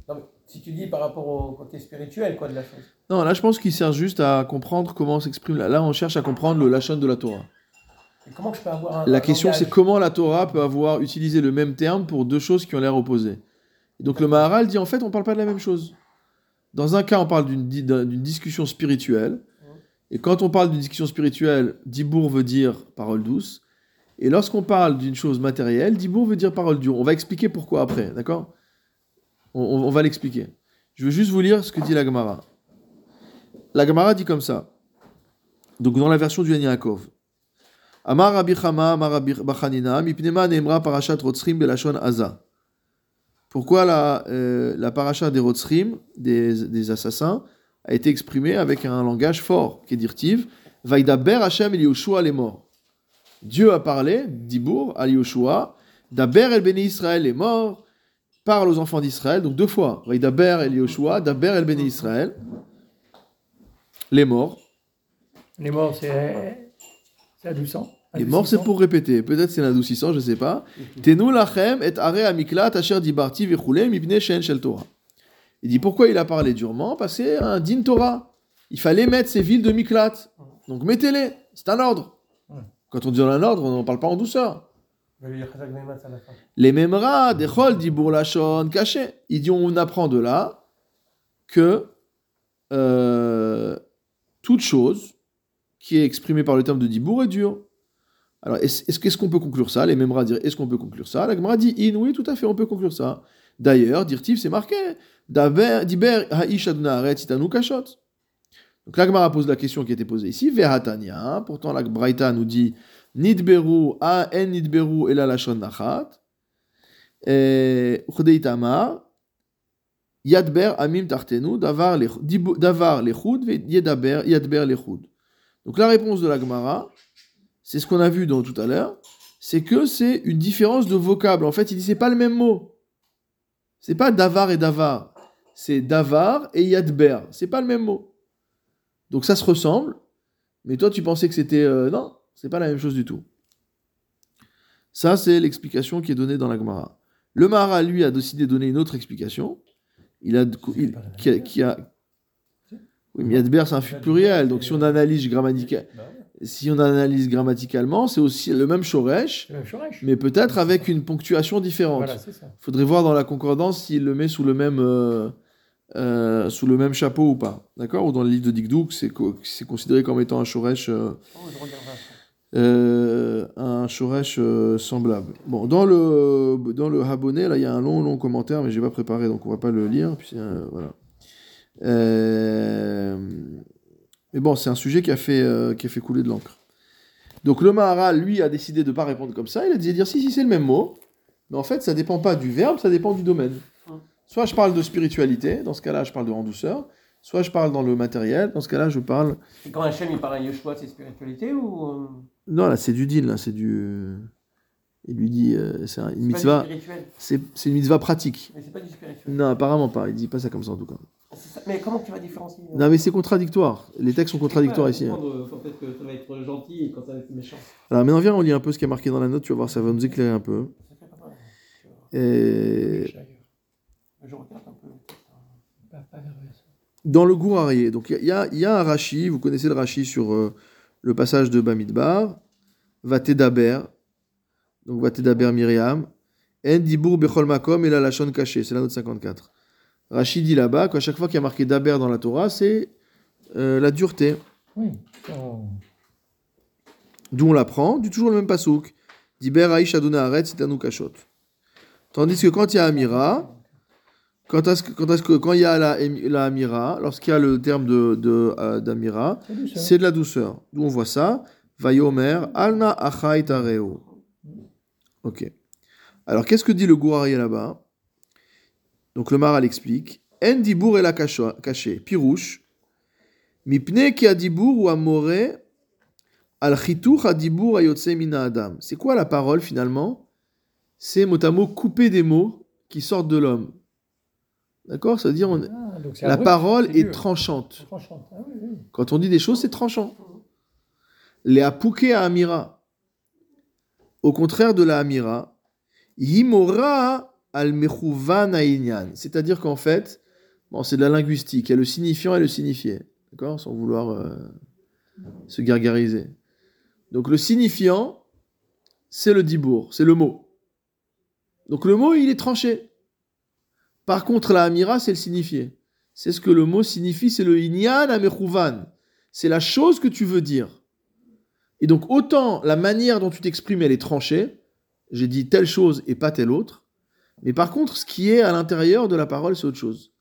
Non, mais si tu dis par rapport au côté spirituel quoi, de la chose. Non, là, je pense qu'il sert juste à comprendre comment s'exprime. Là, on cherche à comprendre le lachon de la Torah. Et comment je peux avoir un. La un question, langage c'est comment la Torah peut avoir utilisé le même terme pour deux choses qui ont l'air opposées. Et donc le Maharal dit en fait, on ne parle pas de la même chose. Dans un cas, on parle d'une discussion spirituelle. Et quand on parle d'une discussion spirituelle, Dibour veut dire parole douce. Et lorsqu'on parle d'une chose matérielle, Dibour veut dire parole dure. On va expliquer pourquoi après, d'accord? On, va l'expliquer. Je veux juste vous lire ce que dit la Gemara. La Gemara dit comme ça. Donc dans la version du Yaakov. Amar Rabbi Amar Rabbi Bachanina, Mipnema. Pourquoi la, euh, la paracha des Rotzrim, des, des assassins, a été exprimée avec un langage fort, qui est dirtiv, el Yoshua les morts. Dieu a parlé, Dibour, al Yoshua, Daber el Bene Israël est mort, parle aux enfants d'Israël, donc deux fois, el Yoshua, Daber el Bene Israël, les morts. Les morts, c'est c'est adoucissant. Les morts, c'est pour répéter. Peut-être c'est l'adoucissant, je sais pas. Tenu lachem et are amiklat asher dibarti vechule mipne shen shel Torah. Il dit pourquoi il a parlé durement Parce que c'est un din Torah. Il fallait mettre ces villes de miklat. Donc mettez-les. C'est un ordre. Quand on dit un ordre, on n'en parle pas en douceur. Les memra dechol dibur lachon caché. Il dit on apprend de là que euh, toute chose qui est exprimée par le terme de dibour est dure. Alors, est-ce est-ce qu'est-ce qu'on peut conclure ça? Les Memra dire est-ce qu'on peut conclure ça? La Gemara dit in, oui, tout à fait, on peut conclure ça. D'ailleurs, dirtiv, c'est marqué Diber ha'ish itanu kashot. Donc la Gemara pose la question qui était posée ici Vehatania. Pourtant, la Braïta nous dit Nidberu a en nidberu ela lashon nachat. Et Uchdei tamar Yadber amim tartenu davar lechud yedaber yadber lechud. Donc la réponse de la Gemara, c'est ce qu'on a vu dans, tout à l'heure, c'est que c'est une différence de vocable. En fait, il dit c'est pas le même mot. C'est pas davar et davar. C'est davar et yadber. C'est pas le même mot. Donc ça se ressemble, mais toi tu pensais que c'était euh, non, c'est pas la même chose du tout. Ça c'est l'explication qui est donnée dans la Gemara. Le Mahara lui a décidé de donner une autre explication. Il a il- qui a, qui a- oui, mais yadber c'est un pluriel. Donc si on analyse grammatical, Bah. Si on analyse grammaticalement, c'est aussi le même shoresh, mais peut-être avec une ponctuation différente. Voilà, ça. Faudrait voir dans la concordance s'il le met sous le même, euh, euh, sous le même chapeau ou pas. D'accord? Ou dans le livre de Dikdouk, c'est co- c'est considéré comme étant un shoresh, euh, Oh, je un shoresh semblable. Bon, dans le, dans le Habonnet, là, il y a un long, long commentaire, mais j'ai pas préparé, donc on va pas le lire. Puis, voilà. Euh, mais bon, c'est un sujet qui a fait, euh, qui a fait couler de l'encre. Donc le Maharal, lui, a décidé de ne pas répondre comme ça. Il a décidé de dire si, si, c'est le même mot. Mais en fait, ça dépend pas du verbe, ça dépend du domaine. Soit je parle de spiritualité, dans ce cas-là, je parle de en douceur. Soit je parle dans le matériel, dans ce cas-là, je parle. Et quand Hachem il parle à Yeshua, c'est spiritualité ou. euh, Non, là, c'est du deal, là, c'est du. Il lui dit, euh, c'est un- une mitzvah. c'est une mitzvah pratique. Mais c'est pas du spirituel. Non, apparemment pas. Il dit pas ça comme ça en tout cas. Mais comment tu vas différencier euh, Non, mais c'est contradictoire. Les textes sont contradictoires ici. hein. Quand peut-être que ça va être gentil et quand ça va être méchant. Alors maintenant, viens, on lit un peu ce qui est marqué dans la note. Tu vas voir, ça va nous éclairer un peu. Mal. Et Je regarde un peu. Pas, pas nerveux, ça. dans le Gourarié, donc il y, a- il y a un Rashi. Vous connaissez le Rashi sur euh, le passage de Bamidbar. Vatedaber. Donc Vatedaber Myriam. En dibour bechol makom et la lachon caché. C'est la note 54. Rashi dit là-bas qu'à chaque fois qu'il y a marqué Daber dans la Torah, c'est euh, la dureté. Oui. on- D'où on l'apprend, du toujours le même pasouk. Diber Aïch Adonai Aretz c'est Anou Kachot. Tandis que quand il y a Amira, quand, est-ce que- quand, est-ce que, quand il y a la, la Amira, lorsqu'il y a le terme de, de, euh, d'Amira, C'est de la douceur. D'où on voit ça. Vayomer, Alna Achai Tareo. Ok. Alors qu'est-ce que dit le Gourarié là-bas? Donc le Maral explique. En dibour et la caché. Pirouche. Mipne ki adibour ou amore al chitouch adibour ayotse mina adam. C'est quoi la parole finalement? C'est mot à mot couper des mots qui sortent de l'homme. D'accord? Ça veut dire on- Ah, la abrupt, parole est tranchante. Tranchante. Ah oui, oui. Quand on dit des choses, c'est tranchant. Les apouké à Amira. Au contraire de la Amira, Yimora al. C'est-à-dire qu'en fait, bon, c'est de la linguistique. Il y a le signifiant et le signifié. D'accord? Sans vouloir euh, se gargariser. Donc le signifiant, c'est le dibour, c'est le mot. Donc le mot, il est tranché. Par contre, la Amira, c'est le signifié. C'est ce que le mot signifie, c'est le inyan amechouvan. C'est la chose que tu veux dire. Et donc, autant la manière dont tu t'exprimes, elle est tranchée, j'ai dit telle chose et pas telle autre, mais par contre, ce qui est à l'intérieur de la parole, c'est autre chose.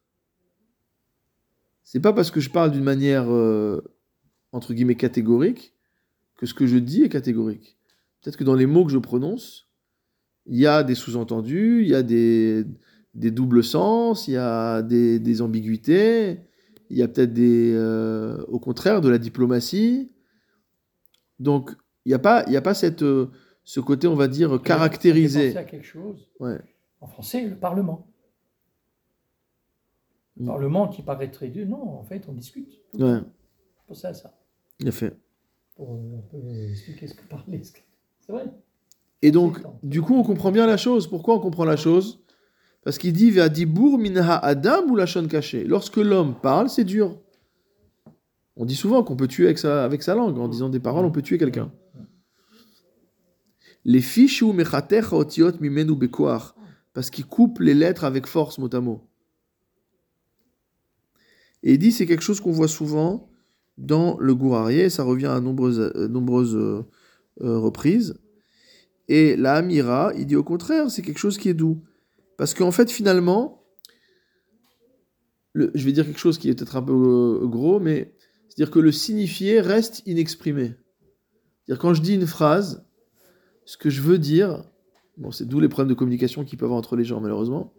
C'est pas parce que je parle d'une manière, euh, entre guillemets, catégorique, que ce que je dis est catégorique. Peut-être que dans les mots que je prononce, il y a des sous-entendus, il y a des, des doubles sens, il y a des, des ambiguïtés, il y a peut-être des, euh, au contraire, de la diplomatie. Donc, il n'y a pas, il y a pas cette, euh, ce côté, on va dire, caractérisé. à quelque chose. Ouais. En français, le Parlement. Le Mm. Parlement qui paraît très dur. Non, en fait, on discute. Ouais, Pour ça, ça. il a fait. Pour euh, un peu expliquer ce que parler. C'est vrai. Et donc, du coup, on comprend bien la chose. Pourquoi on comprend la chose? Parce qu'il dit Ve'adibour minha adam ou la shon caché. Lorsque l'homme parle, c'est dur. On dit souvent qu'on peut tuer avec sa, avec sa langue. En disant des paroles, on peut tuer quelqu'un. Les fiches ou mechater mimenu bekoar. Parce qu'il coupe les lettres avec force, mot à mot. Et il dit c'est quelque chose qu'on voit souvent dans le Gourarié. Ça revient à nombreuses, euh, nombreuses euh, euh, reprises. Et la Amira, il dit au contraire, c'est quelque chose qui est doux. Parce qu'en fait, finalement, le- je vais dire quelque chose qui est peut-être un peu gros, mais c'est-à-dire que le signifié reste inexprimé. C'est-à-dire quand je dis une phrase, ce que je veux dire, bon, c'est d'où les problèmes de communication qu'il peut y avoir entre les gens, malheureusement.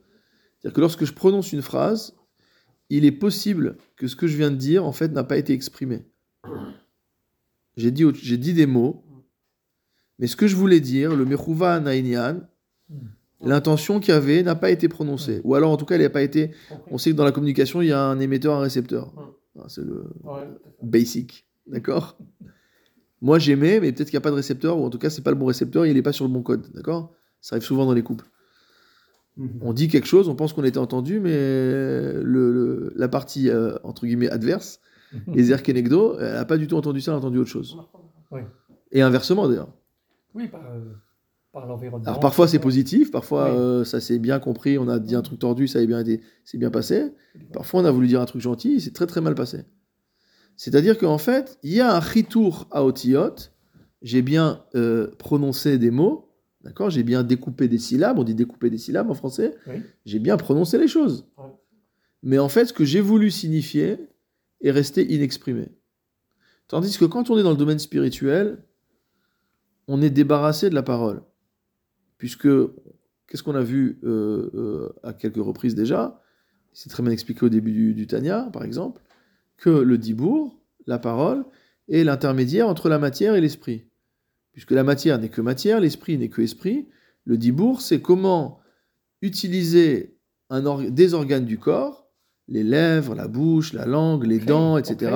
C'est-à-dire que lorsque je prononce une phrase, il est possible que ce que je viens de dire, en fait, n'a pas été exprimé. J'ai dit, autre- j'ai dit des mots, mais ce que je voulais dire, le Mechouva Nainian, Mm. l'intention qu'il y avait n'a pas été prononcée. Ou alors, en tout cas, elle n'a pas été. On sait que dans la communication, il y a un émetteur, un récepteur. Ah, C'est le basic. D'accord? Moi, j'aimais, mais peut-être qu'il n'y a pas de récepteur, ou en tout cas, c'est pas le bon récepteur, il n'est pas sur le bon code. D'accord? Ça arrive souvent dans les couples. On dit quelque chose, on pense qu'on était entendu, mais le, le- la partie, euh, entre guillemets, adverse, les erkenegdo, elle n'a pas du tout entendu ça, elle a entendu autre chose. Oui. Et inversement, d'ailleurs. Oui, par, euh, par l'environnement. Alors parfois c'est positif, parfois Oui. euh, ça s'est bien compris, on a dit un truc tordu, ça a bien été, bien passé. Parfois on a voulu dire un truc gentil, c'est très très mal passé. C'est-à-dire qu'en fait, il y a un ritour à otiyot, j'ai bien prononcé des mots, d'accord, j'ai bien découpé des syllabes, on dit découper des syllabes en français, Oui. j'ai bien prononcé les choses. Mais en fait, ce que j'ai voulu signifier est resté inexprimé. Tandis que quand on est dans le domaine spirituel, on est débarrassé de la parole. Puisque, qu'est-ce qu'on a vu euh, euh, à quelques reprises déjà? C'est très bien expliqué au début du, du Tanya, par exemple, que le dibour, la parole, est l'intermédiaire entre la matière et l'esprit. Puisque la matière n'est que matière, l'esprit n'est que esprit. Le dibour, c'est comment utiliser un or- des organes du corps, les lèvres, la bouche, la langue, les dents, etc.,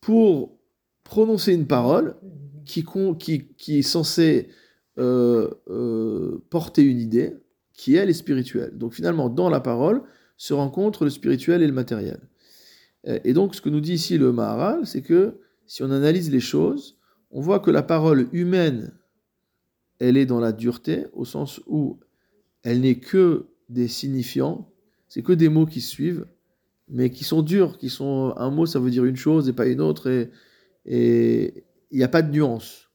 pour prononcer une parole qui, qui est censée euh, euh, porter une idée qui, elle, est spirituelle. Donc finalement, dans la parole se rencontrent le spirituel et le matériel. Euh, Et donc, ce que nous dit ici le Maharal, c'est que si on analyse les choses, on voit que la parole humaine, elle est dans la dureté, au sens où elle n'est que des signifiants, c'est que des mots qui suivent, mais qui sont durs, qui sont un mot, ça veut dire une chose et pas une autre, et il n'y a pas de nuance.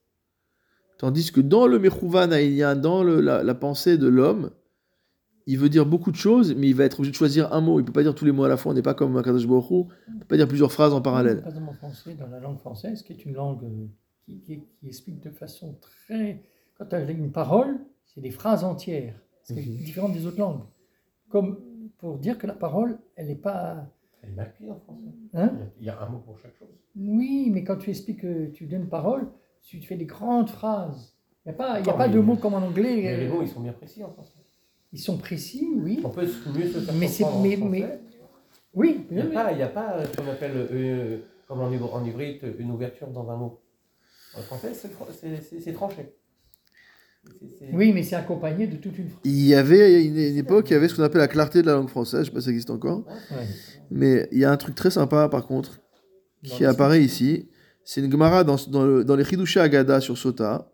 Tandis que dans le Mechouvan dans le- la, la pensée de l'homme, il veut dire beaucoup de choses, mais il va être obligé de choisir un mot. Il ne peut pas dire tous les mots à la fois. On n'est pas comme Baruch Hu. Il ne peut pas dire plusieurs phrases en parallèle. Pas dans français, dans la langue française, qui est une langue euh, qui, qui- qui explique de façon très. Quand tu as une parole, c'est des phrases entières. C'est Mhm. différent des autres langues. Comme pour dire que la parole, elle n'est pas. Elle est prise en français. Hein Il y a un mot pour chaque chose. oui, mais quand tu expliques que tu donnes parole, tu fais des grandes phrases. Il n'y a pas, il y a pas mais- de mots comme en anglais. Mais les euh, mots, ils sont bien précis en français. Ils sont précis, oui. On peut mieux se faire Mais c'est- comprendre en mais- français. mais- Oui, Il n'y a, oui, a pas ce qu'on appelle, euh, comme en, ivrite, une ouverture dans un mot. En français, c'est fr- c'est- c'est c'est tranché. C'est- c'est- oui, mais c'est accompagné de toute une phrase. Il y avait une, une époque, il y avait ce qu'on appelle la clarté de la langue française. Je ne sais pas si ça existe encore. Ouais. Mais il y a un truc très sympa, par contre, qui Dans apparaît ici. C'est une Gemara dans, dans, le- dans les Chidusha Agada sur Sota.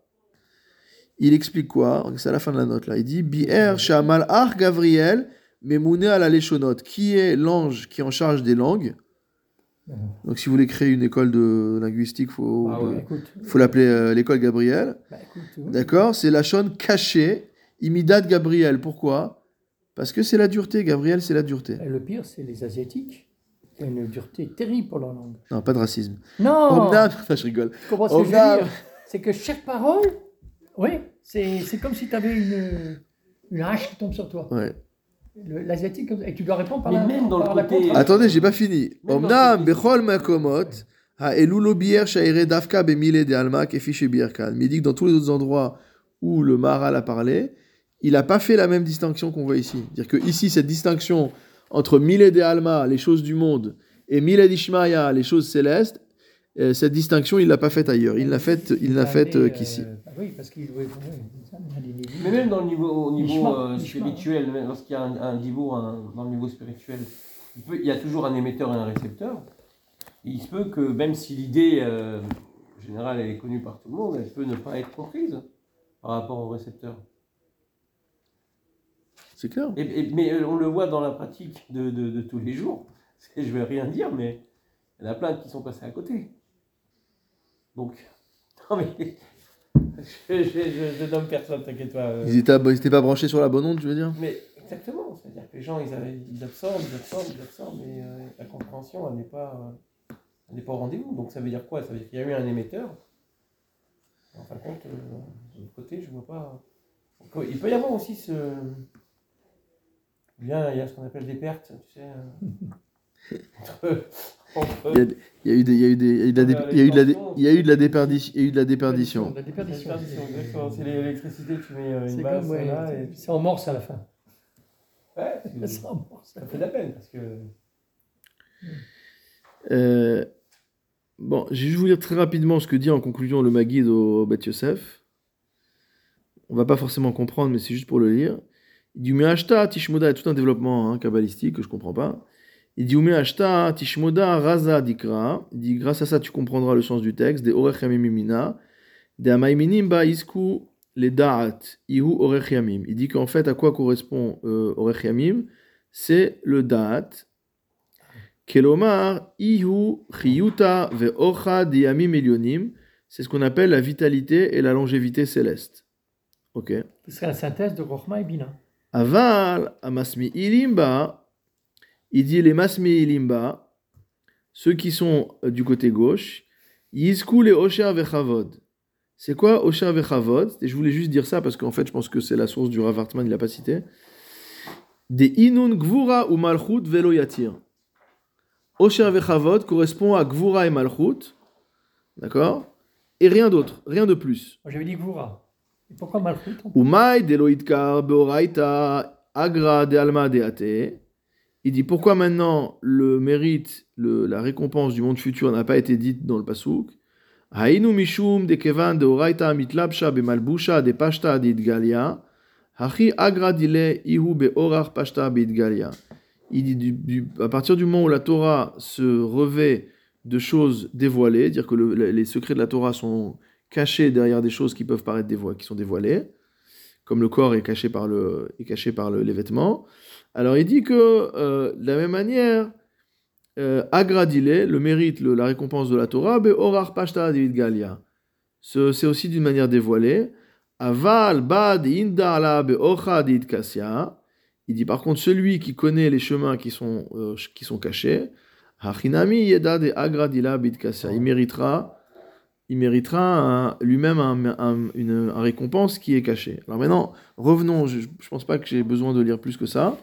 Il explique quoi? C'est à la fin de la note là. Il dit Bi'er Shamal Ar Gavriel Memouné à la Leshonot, qui est l'ange qui est en charge des langues. Mhm. Donc si vous voulez créer une école de linguistique, il faut, Ah de- ouais. Écoute, faut l'appeler euh, l'école Gabriel. bah, oui. D'accord C'est la chaîne cachée, Imidat Gabriel. Pourquoi? Parce que c'est la dureté. Gabriel, c'est la dureté. Et Le pire, c'est les Asiatiques, une dureté terrible pour leur langue. Non, pas de racisme. Non Omnam, je rigole. Tu comprends ce que je veux Omnam. dire? C'est que chaque parole, oui, c'est c'est comme si tu avais une, une hache qui tombe sur toi. Ouais. Le- L'Asiatique, comme ça, et tu dois répondre par Mais la même dans le par la côté- contre- Attendez, j'ai pas fini. Omnam, bechol makomot, bier sha'ire dafka bemile de alma. Mais il dit que dans tous les autres endroits où le Maharal a parlé, il n'a pas fait la même distinction qu'on voit ici. C'est-à-dire que ici, cette distinction entre mile de alma, les choses du monde, et mile d'ishmaya, les choses célestes, cette distinction, il l'a pas faite ailleurs. Il l'a faite, il l'a a faite euh, qu'ici. euh, bah oui, parce qu'il niveaux. Mais même dans le niveau, au niveau euh, spirituel, même lorsqu'il y a un, un niveau, un- dans le niveau spirituel, il, peut- il y a toujours un émetteur et un récepteur. Et il se peut que même si l'idée euh, générale elle est connue par tout le monde, elle peut ne pas être comprise par rapport au récepteur. C'est clair. Et, et- mais euh, on le voit dans la pratique de, de- de tous les jours. Je vais rien dire, mais il y en a plein qui sont passés à côté. Donc, non mais, je, je, je, je nomme personne, t'inquiète pas. euh. Ils étaient, ils étaient pas branchés sur la bonne onde, tu veux dire? Mais exactement, c'est-à-dire que les gens, ils, avaient- ils absorbent, ils absorbent, ils absorbent, mais euh, la compréhension, elle n'est pas, euh, elle n'est pas au rendez-vous. Donc ça veut dire quoi? Ça veut dire qu'il y a eu un émetteur. En fin de compte, de l'autre côté, je vois pas. Donc, il peut y avoir aussi ce. Bien, il y a ce qu'on appelle des pertes, tu sais. entre- Il y a, eu des, il y a eu des, il y a eu de la dé- il y a eu de la dé- il y a eu de la déperdition, il y a eu de la déperdition. C'est l'électricité, tu mets euh, C'est une base là et. c'est en morse à la fin. Ouais, c'est- en morse. ça fait de la peine parce que. Euh, bon, je vais juste vous lire très rapidement ce que dit en conclusion le Maguide au Beth Yosef. On va pas forcément comprendre, mais c'est juste pour le lire. Il dit Umeashta Tishmoda, il y a tout un développement hein, kabbalistique que je comprends pas. Il dit Umeashta Tishmoda Raza Dikra. Il dit grâce à ça tu comprendras le sens du texte. Des Orech Yamim Mimina. Des Amaiminim Ba Isku les Da'at Ihu Orech Yamim. Il dit qu'en fait, à quoi correspond euh, Orech Yamim C'est le Da'at. Kelomar, Ihu, Chiyuta, Ve'ocha, Diyamim Elionim, c'est ce qu'on appelle la vitalité et la longévité céleste. Ok. Serait la synthèse de Rochma et Bina. Aval, Amasmi Ilimba, il dit les Masmi Ilimba, ceux qui sont euh, du côté gauche, Yizku le Osher Vechavod, C'est quoi Osher Vechavod Et je voulais juste dire ça parce qu'en fait, je pense que c'est la source du Rav Hartman, il l'a pas cité. Des Inun Gvura ou Malchut Velo Yatir. Osher Vechavod correspond à Gvura et Malchut. D'accord? Et rien d'autre, rien de plus. J'avais dit Gvura. Et pourquoi Malchut? Umay Deloitkar Beoraita Agra de Alma Deate. Il dit pourquoi maintenant le mérite, la récompense du monde futur n'a pas été dite dans le pasouk Hainu mishum de pashta. Hachi pashta. Il dit à partir du moment où la Torah se revêt de choses dévoilées, dire que le- les secrets de la Torah sont cachés derrière des choses qui peuvent paraître dévoilées, qui sont dévoilées, comme le corps est caché par le, est caché par le- les vêtements. Alors il dit que euh, de la même manière, euh, agradile, le mérite, le- la récompense de la Torah, be orar pashta David Galia. Ce- C'est aussi d'une manière dévoilée. Aval bad inda ala be kasya. Il dit par contre celui qui connaît les chemins qui sont, euh, qui sont cachés, hachinami yeda de agradila bid kasya. Il méritera, il méritera lui-même un, un- une un récompense qui est cachée. Alors maintenant, revenons, je ne pense pas que j'ai besoin de lire plus que ça,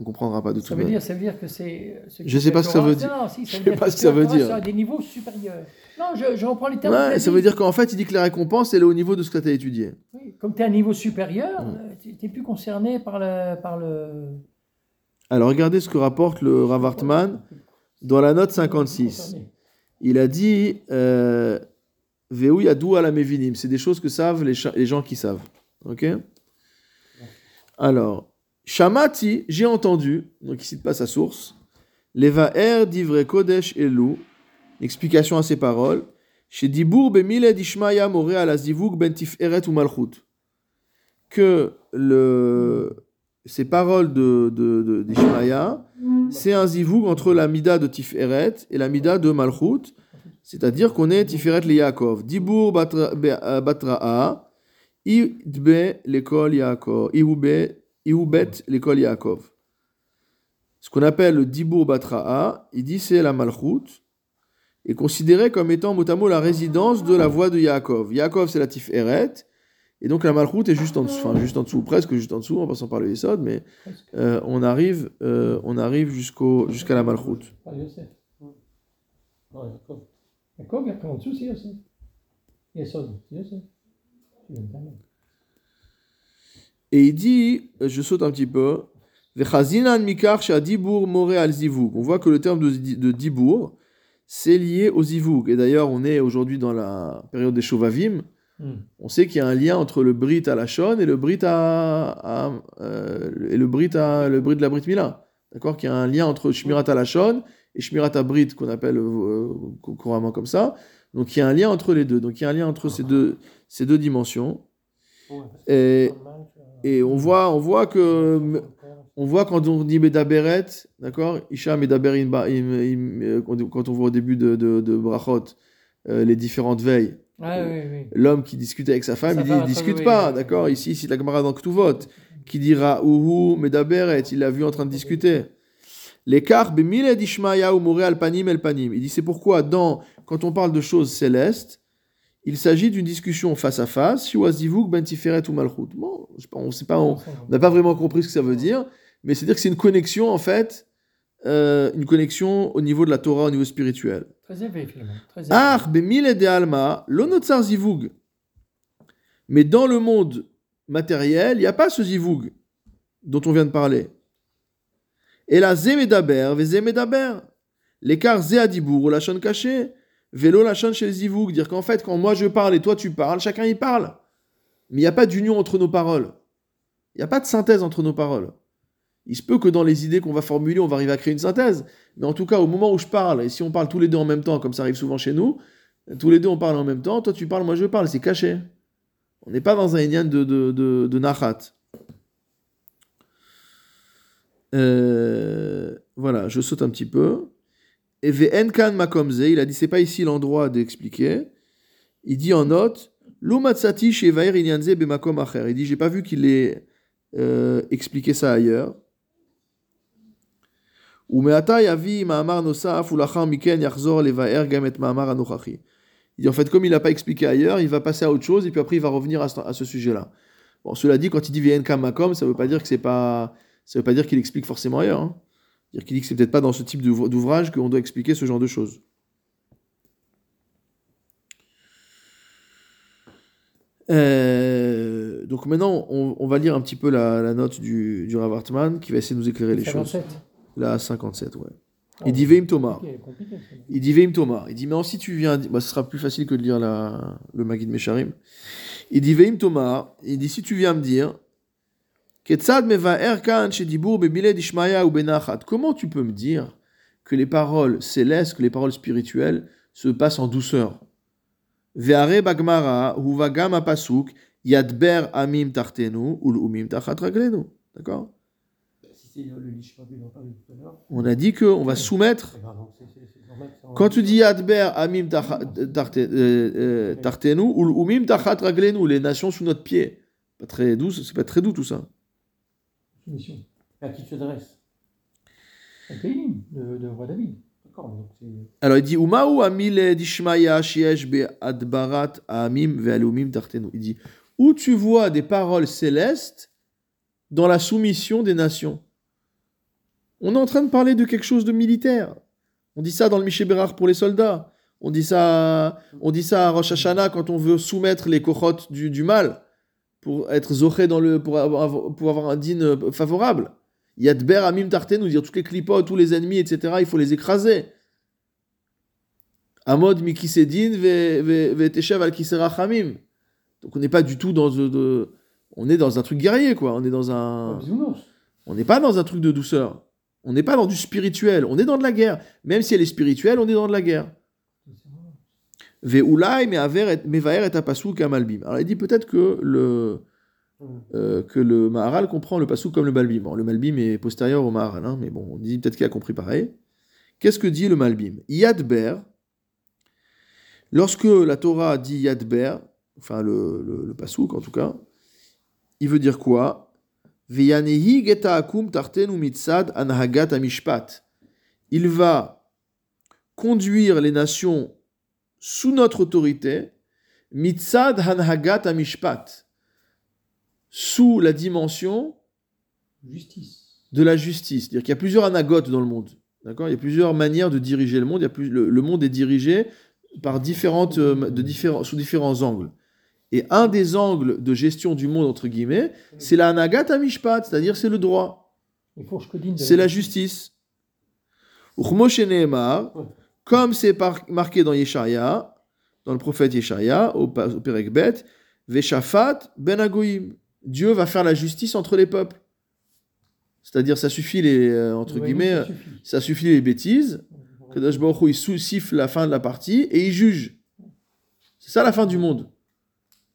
ne comprendra pas de tout Ça veut dire, ça veut dire que c'est. ce Je qui sais pas ce que ça veut dire. Si, Je veut sais pas ce que ça veut dire. à des niveaux supérieurs. Non, je, je reprends les termes. Ouais, ça veut dire qu'en fait, il dit que la récompense, elle est au niveau de ce que tu as étudié. Oui, comme tu es à un niveau supérieur, Mm. euh, tu n'es plus concerné par le. Par le... Alors, regardez ce que rapporte le Rav Hartman dans la note 56. Il a dit euh, Veu yadou ala mevinim. C'est des choses que savent les, les gens qui savent. Ok? Alors, Shamati, j'ai entendu, donc il cite pas sa source, Levaer divre kodesh elu, explication à ces paroles, chez Dibour bemile dishmaya more ala zivug ben tiferet ou malchut. Que le, ces paroles de, de, de- c'est un zivug entre la mida de Tiferet et la mida de Malchut, c'est-à-dire qu'on est Tiferet le Yaakov. Dibur batra- be- euh, batra'a, idbe l'école Yaakov, ihube ihubet l'école Yaakov. Ce qu'on appelle le Dibur batra'a, il dit c'est la Malchut, est considéré comme étant mot à mot la résidence de la voix de Yaakov. Yaakov c'est la Tiferet, et donc la Malchut est juste en dessous, enfin juste en dessous, presque juste en dessous, en passant par le Yesod, mais euh, on arrive, euh, on arrive jusqu'au, jusqu'à la Malchut. Yosef. Non, en dessous, c'est Yosef. Yesod, Yosef. Tu viens de terminer. Et il dit, je saute un petit peu. On voit que le terme de, de dibur, c'est lié au zivug. Et d'ailleurs, on est aujourd'hui dans la période des Shovavim. Hmm. On sait qu'il y a un lien entre le Brit à la Shon et le Brit à, à, euh, et le Brit à le Brit de la Brit Mila. D'accord? Qu'il y a un lien entre Shmirat à la Shon et Shmirat à Brit qu'on appelle euh, cou- couramment comme ça. Donc il y a un lien entre les deux. Donc il y a un lien entre ces deux ces deux dimensions. Ouais, Et, et on voit on voit que on voit quand on dit Medaberet, d'accord Isha Medaber quand on voit au début de, de, de Brachot euh, les différentes veilles. Ah oui, oui. L'homme qui discute avec sa femme, Sa il dit il discute oui, pas, d'accord. Ici, c'est la Gemara dans Ktuvot, qui dira Uhu Medaberet, il l'a vu en train de discuter. L'écart, Bemile d'Ishmaya ou Moré al panim el panim. Il dit c'est pourquoi, dans, quand on parle de choses célestes, il s'agit d'une discussion face à face, Shiwazivuk ben Tiferet ou Malchut. Bon, on n'a pas vraiment compris ce que ça veut dire, mais c'est-à-dire que c'est une connexion, en fait, euh, une connexion au niveau de la Torah, au niveau spirituel. Très élevé, finalement. De alma, lonotsar zivug. Mais dans le monde matériel, il n'y a pas ce zivug dont on vient de parler. Et la zemedaber, ve zemedaber. L'écart ze adibur, ou la chaîne cachée, vélo la chaîne chez zivug. Dire qu'en fait, quand moi je parle et toi tu parles, chacun y parle. Mais il n'y a pas d'union entre nos paroles. Il n'y a pas de synthèse entre nos paroles. Il se peut que dans les idées qu'on va formuler, on va arriver à créer une synthèse. Mais en tout cas, au moment où je parle, et si on parle tous les deux en même temps, comme ça arrive souvent chez nous, tous les deux on parle en même temps, toi tu parles, moi je parle, c'est caché. On n'est pas dans un Inyan de, de, de, de Nachat. Euh, voilà, je saute un petit peu. Et Ve'enkan makomze, il a dit c'est pas ici l'endroit d'expliquer. Il dit en note, Lumatsati shevaer inyanze bemakom acher. Il dit j'ai pas vu qu'il ait euh, expliqué ça ailleurs. ומעתה יביא מאמר נוסף ולאחר מכן יחזור לבאר גם את מאמר הנוכחי. Il dit en fait, comme il n'a pas expliqué ailleurs, il va passer à autre chose et puis après il va revenir à ce, à ce sujet-là. Bon, cela dit, quand il dit Vien Kamakom, ça veut pas dire que c'est pas, ça veut pas dire qu'il explique forcément ailleurs. Hein. C'est-à-dire qu'il dit que c'est peut-être pas dans ce type d'ouv- d'ouvrage qu'on doit expliquer ce genre de choses. Euh, donc maintenant, on, on va lire un petit peu la, la note du, du Rav Hartman qui va essayer de nous éclairer les choses. 57. Là, 57, ouais. Oh, Il dit Veim Thomas. Il dit Veim Thomas. Il dit, mais si tu viens, bah, ce sera plus facile que de lire la, le Magid Mesharim. Il dit Veim Thomas. Il dit, si tu viens me dire, Comment tu peux me dire que les paroles célestes, que les paroles spirituelles se passent en douceur? Amim ul. D'accord? On a dit qu'on va soumettre eh ben, Quand tu dis Yadber Amim euh, euh, Tartenu ou Umim Tachat Raglenu, les nations sous notre pied. Pas très doux, c'est pas très doux tout ça. À qui tu t'adresses de, de roi David. Alors il dit Amil Dishmaya Shiesh Adbarat Amim Ve'alumim Tartenu. Il dit où tu vois des paroles célestes dans la soumission des nations? On est en train de parler de quelque chose de militaire. On dit ça dans le Miché Bérard pour les soldats. On dit ça, on dit ça à Rosh Hashanah quand on veut soumettre les cochotes du, du mal pour être zoché dans le, pour avoir, pour avoir un dîne favorable. Yadber Amim Tarté nous dire toutes les clipotes, tous les ennemis, etc. Il faut les écraser. Amod Mikisedin Veteshev al Kiserachamim. Donc on n'est pas du tout dans de, de- on est dans un truc guerrier quoi. On est dans un, on n'est pas dans un truc de douceur. On n'est pas dans du spirituel. On est dans de la guerre. Même si elle est spirituelle, on est dans de la guerre. Ve'ulai mevaer et apasuk amalbim. Alors il dit peut-être que le euh, que le Maharal comprend le pasuk comme le Malbim. Bon, le Malbim est postérieur au Maharal, hein, mais bon, on dit peut-être qu'il a compris pareil. Qu'est-ce que dit le Malbim? Yadber, lorsque la Torah dit Yadber, enfin le, le, le pasuk en tout cas, il veut dire quoi? Veyanehi geta akum tartenu mitzad anhagat amishpat. Il va conduire les nations sous notre autorité, mitzad anhagat amishpat sous la dimension Justice. de la justice. C'est-à-dire qu'il y a plusieurs anagotes dans le monde. D'accord? Il y a plusieurs manières de diriger le monde. Il y a plus, le, le monde est dirigé par différentes, euh, de différents, sous différents angles. Et un des angles de gestion du monde, entre guillemets, c'est la anagat amishpat, c'est-à-dire c'est le droit, c'est la justice. Uchmoshe Nehemar, comme c'est marqué dans Yeshaya, dans le prophète Yeshaya, au, au Perek Bet, Veshafat ben Agoyim. Dieu va faire la justice entre les peuples. C'est-à-dire, ça suffit les, euh, entre Oui, guillemets, ça euh, suffit. ça suffit les bêtises. Kadosh Baruch il siffle la fin de la partie et il juge. C'est ça la fin du monde.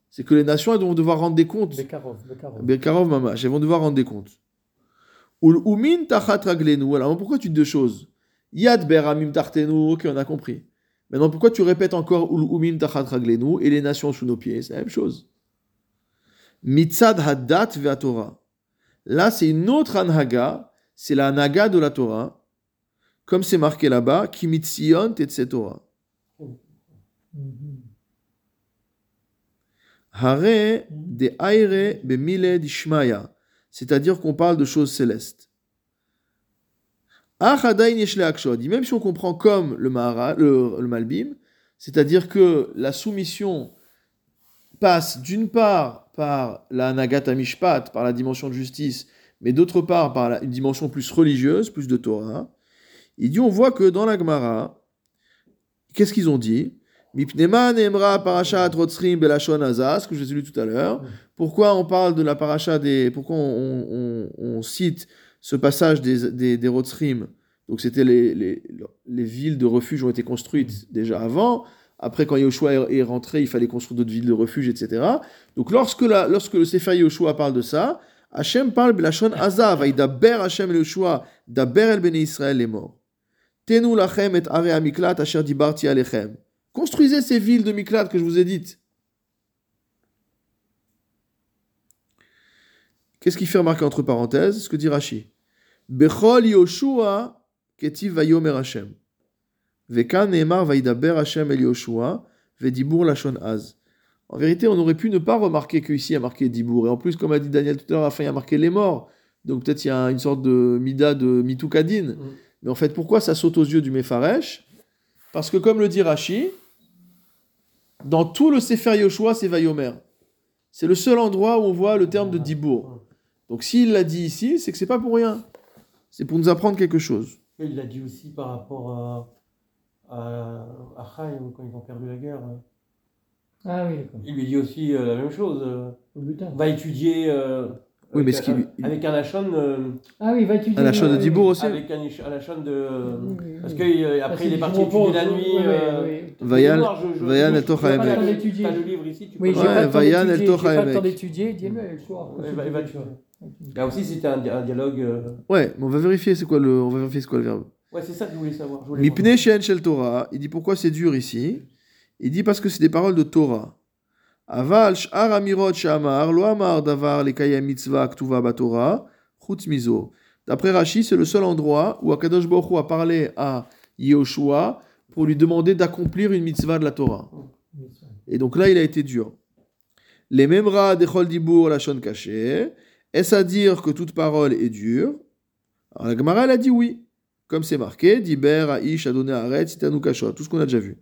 C'est que les nations elles vont devoir rendre des comptes. Bekarov, Bekarov. Bekarov Mamash, elles vont devoir rendre des comptes. Ul umin tachat raglenu. Alors pourquoi tu dis deux choses? Yad beramim tartenu, ok, on a compris. Maintenant, pourquoi tu répètes encore ul umim tachat et les nations sous nos pieds? C'est la même chose. Mitzad haddat ve'atorah. Là, c'est une autre anhaga, c'est la anhaga de la Torah, comme c'est marqué là-bas, kimitzion et Torah. Hare de aire bemile dishmaya, c'est-à-dire qu'on parle de choses célestes. Leakshod. Même si on comprend comme le, Mahara- le, le Malbim, c'est-à-dire que la soumission passe d'une part par la Nagata Mishpat, par la dimension de justice, mais d'autre part par la- une dimension plus religieuse, plus de Torah. Il dit, on voit que dans la Gemara, qu'est-ce qu'ils ont dit? Ce que j'ai lu tout à l'heure. Pourquoi on parle de la paracha des... Pourquoi on, on- on cite ce passage des, des, des Donc c'était les, les, les villes de refuge ont été construites déjà avant. Après, quand Yoshua est, est rentré, il fallait construire d'autres villes de refuge, etc. Donc lorsque, la, lorsque le Sefer Yoshua parle de ça, Hachem parle belashon hazah, vaïdaber Hachem el Yoshua, daber el bnei Israël les morts. Tenu lachem et are amiklat asher dibarti alechem. Construisez ces villes de Miklat que je vous ai dites. Qu'est-ce qu'il fait remarquer entre parenthèses Ce que dit Rashi. Bechol Yoshua ketiv vayomer Hashem. Vekan neemar vaidaber Hashem el Yoshua. Vedibour Lachon Az. En vérité, on aurait pu ne pas remarquer qu'ici il y a marqué Dibour. Et en plus, comme a dit Daniel tout à l'heure, à la fin, il y a marqué les morts. Donc peut-être il y a une sorte de mida de mitoukadine. Mm. Mais en fait, pourquoi ça saute aux yeux du Mefaresh Parce que comme le dit Rashi, dans tout le Sefer Yoshua, c'est Vayomer. C'est le seul endroit où on voit le terme de Dibour. Donc s'il l'a dit ici, c'est que c'est pas pour rien. C'est pour nous apprendre quelque chose. Il l'a dit aussi par rapport à, à, à Chaim, quand ils ont perdu la guerre. Ah oui, d'accord. Il lui dit aussi euh, la même chose. euh, Au butin. va étudier euh, Oui, mais avec, ce qui avec un Hachon, euh, Ah oui, va étudier. À la chaîne de oui, Dibour oui. aussi. avec un, Hachon de. Oui, oui, Parce oui. qu'après Ah, c'est il est parti étudier la nuit. oui, euh. Vayan- Vayan Torah je- Emek. t'as le- livre ici, tu Oui, Vayan d'étudier, el Torah pas le temps d'étudier, dis-le le soir. Tu vois. Là aussi, c'était un, di- un dialogue. euh, Ouais, mais on va vérifier c'est quoi le, on va vérifier c'est quoi le verbe. Ouais, c'est ça que je voulais savoir. Mipne. She'en Shel Torah. Il dit pourquoi c'est dur ici. Il dit parce que c'est des paroles de Torah. Aval sh'ar amirot she'amar lo amar davar lekayem mitzvah batorah chutz mizo. D'après Rashi, c'est le seul endroit où Akadosh Baruch a parlé à Yehoshua pour lui demander d'accomplir une mitzvah de la Torah. Et donc là, il a été dur. Les mêmes rats d'Echol Dibour Lachon caché. Est-ce à dire que toute parole est dure? Alors la Gemara, elle a dit oui. Comme c'est marqué, Diber, Aish, Adonai, Aret, Sitanu Kashot, tout ce qu'on a déjà vu.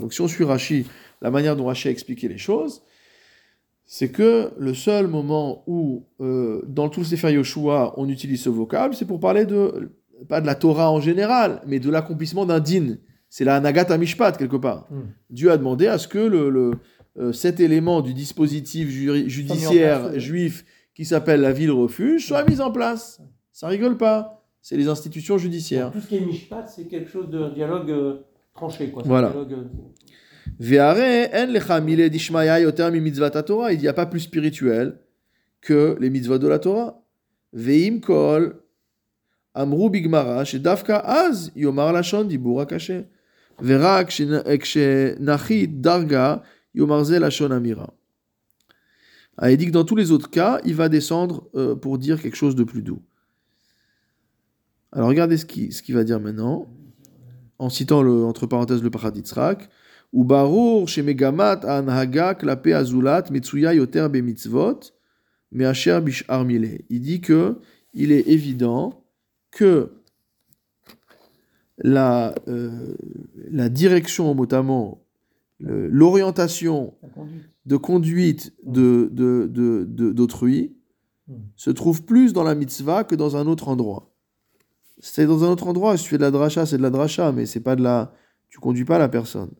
Donc si on suit Rashi, la manière dont Rashi a expliqué les choses, c'est que le seul moment où, euh, dans tout le Sefer Yoshua, on utilise ce vocable, c'est pour parler de, pas de la Torah en général, mais de l'accomplissement d'un din. C'est la Nagata Mishpat, quelque part. Hmm. Dieu a demandé à ce que le, le, euh, cet élément du dispositif juri- judiciaire place, juif qui s'appelle la ville refuge soit mis en place. Ça rigole pas. C'est les institutions judiciaires. Tout ce qui est Mishpat, c'est quelque chose de dialogue euh, tranché. Quoi. Voilà. dialogue, euh. Il n'y a pas plus spirituel que les mitzvot de la Torah. Ve'im kol amru bigmara shedavka az yomar lashon dibur akaché. Eh, ah, il dit que dans tous les autres cas, il va descendre euh, pour dire quelque chose de plus doux. Alors regardez ce qu'il ce qu va dire maintenant, en citant le, entre parenthèses le Paraditzrak. Ou barur shemegamat anhaga klape azulat mitsuya yoter bemitzvot measher bishar Il dit que il est évident que la, euh, la direction, notamment l'orientation conduite. de conduite de, de, de, de- d'autrui Mm. se trouve plus dans la mitzvah que dans un autre endroit. C'est dans un autre endroit, si tu fais de la dracha, c'est de la dracha, mais c'est pas de la. Tu conduis pas la personne.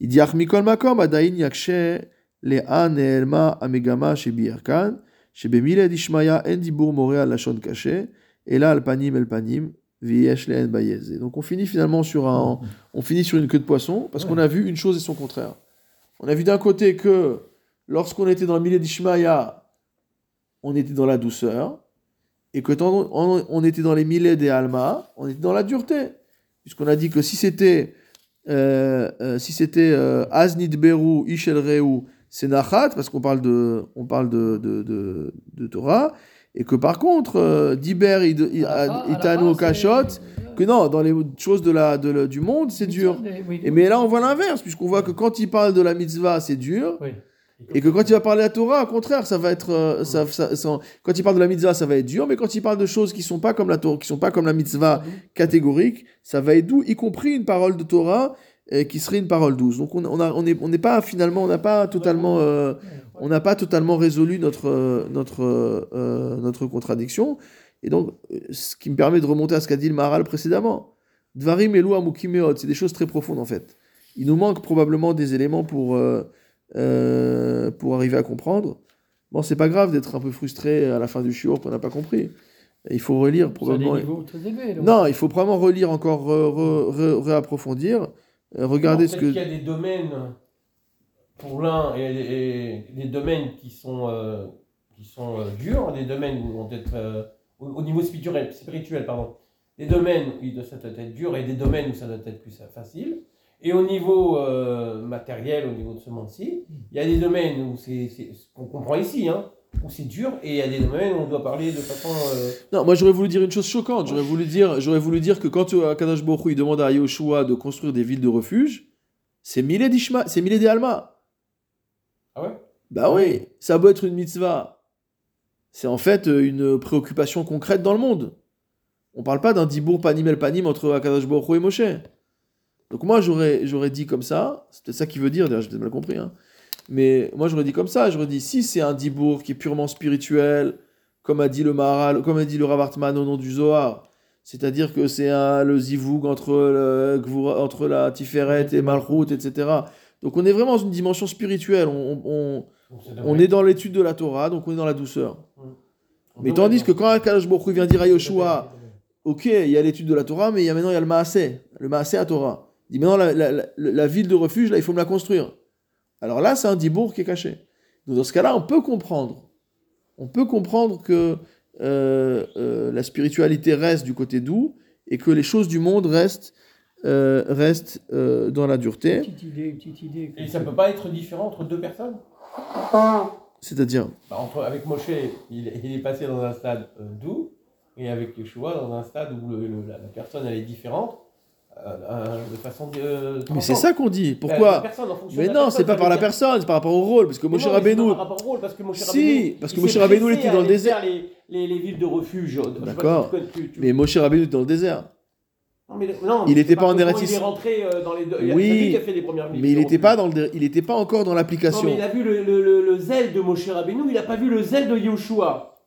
Il dit Achmikol makom adain yakshe le'an elma amegama shebierkan shebemile dishmaya en dibur more al lashon kaché et là al Donc on finit finalement sur un, on finit sur une queue de poisson parce qu'on a vu une chose et son contraire. On a vu d'un côté que lorsqu'on était dans le milieu d'Ishmaïa, on était dans la douceur, et que quand on, était dans les millets des Alma, on était dans la dureté. Puisqu'on a dit que si c'était euh, euh, si c'était euh, Aznid Beru, Ishel Reu, c'est Nachat, parce qu'on parle de, on parle de, de, de, de Torah, et que par contre, euh, Diber, à Itano, Kashot, que non, dans les choses de la, de la- du monde, c'est dur. Oui, Et mais là, on voit l'inverse, puisqu'on voit que quand il parle de la mitzvah, c'est dur, oui. et que quand il va parler de la Torah, au contraire, ça va être, euh, ça, ça- ça- quand il parle de la mitzvah, ça va être dur, mais quand il parle de choses qui sont pas comme la Torah, qui sont pas comme la mitzvah catégorique, ça va être doux, y compris une parole de Torah euh, qui serait une parole douce. Donc on, on a, on est, on n'est pas finalement, on n'a pas totalement, euh, on n'a pas totalement résolu notre, euh, notre, euh, notre contradiction. Et donc, ce qui me permet de remonter à ce qu'a dit le Maharal précédemment. Dvarim elu amukimeot, c'est des choses très profondes en fait. Il nous manque probablement des éléments pour, euh, pour arriver à comprendre. Bon, c'est pas grave d'être un peu frustré à la fin du shiur qu'on n'a pas compris. Il faut relire probablement. niveaux élevés. Non, il faut vraiment relire encore, re- re- re- réapprofondir. Euh, regardez ce que. qu'il y a des domaines pour l'un et, et des domaines qui sont, euh, qui sont euh, durs, des domaines où on doit être euh, au, au niveau spirituel, spirituel pardon, des domaines où il ça doit être dur et des domaines où ça doit être plus facile. Et au niveau matériel, au niveau de ce monde-ci, il y a des domaines où c'est, c'est- ce qu'on comprend ici, hein, où c'est dur, et il y a des domaines où on doit parler de façon. euh, Non, moi j'aurais voulu dire une chose choquante. J'aurais voulu dire, j'aurais voulu dire que quand euh, Kadosh Baruch Hu, il demande à Yoshua de construire des villes de refuge, c'est Milé d'Ishma, c'est Milé d'Alma. Ah ouais? Bah oui, ça a beau être une mitzvah. C'est en fait euh, une préoccupation concrète dans le monde. On parle pas d'un dibour panim el panim entre Akadosh Baruch Hu et Moshe. Donc moi j'aurais j'aurais dit comme ça, c'est peut-être ça qui veut dire, d'ailleurs j'ai peut-être mal compris, hein. Mais moi j'aurais dit comme ça, j'aurais dit si c'est un dibour qui est purement spirituel, comme a dit le Maharal, comme a dit le Rav Hartman au nom du Zohar, c'est-à-dire que c'est un- le zivoug entre, le, entre la Tiferet et Malchut, etc. Donc on est vraiment dans une dimension spirituelle, on- on- est dans l'étude de la Torah, donc on est dans la douceur. Mais tandis que quand Akadosh Baruch vient dire à Yoshua, ok, il y a l'étude de la Torah, mais il y a maintenant il y a le Maaseh, le Maaseh à Torah. Il dit maintenant la, la- la- la ville de refuge, là, il faut me la construire. Alors là, c'est un dibour qui est caché. Donc dans ce cas-là, on peut comprendre. On peut comprendre que euh, euh, la spiritualité reste du côté doux et que les choses du monde restent, euh, restent euh, dans la dureté. Petite idée, une petite idée. Et ça peut pas être différent entre deux personnes? C'est-à-dire, Bah, entre, Avec Moshe, il, il est passé dans un stade euh, doux, et avec Yeshua, dans un stade où le- le- la, la personne elle est différente, euh, euh, de façon. euh, mais c'est ça qu'on dit. Pourquoi Mais non, c'est pas par la personne, c'est par rapport au rôle, parce que Moshe Rabbeinu, par rapport au rôle, parce que Moshe Si, parce que il Moshe Rabbeinu, il était dans le désert. Les, les, les villes de refuge. D'accord. mais Moshe Rabbeinu était dans le désert. Non, mais- non, il mais était c'est pas en Eretz Il est rentré dans les deux. il a- Oui, qui a fait les premières villes Mais il n'était pas dans le, il était pas encore dans Non, l'application. mais il a vu le, le, le, le zèle de Moshe Rabbeinu, il a pas vu le zèle de Yoshua.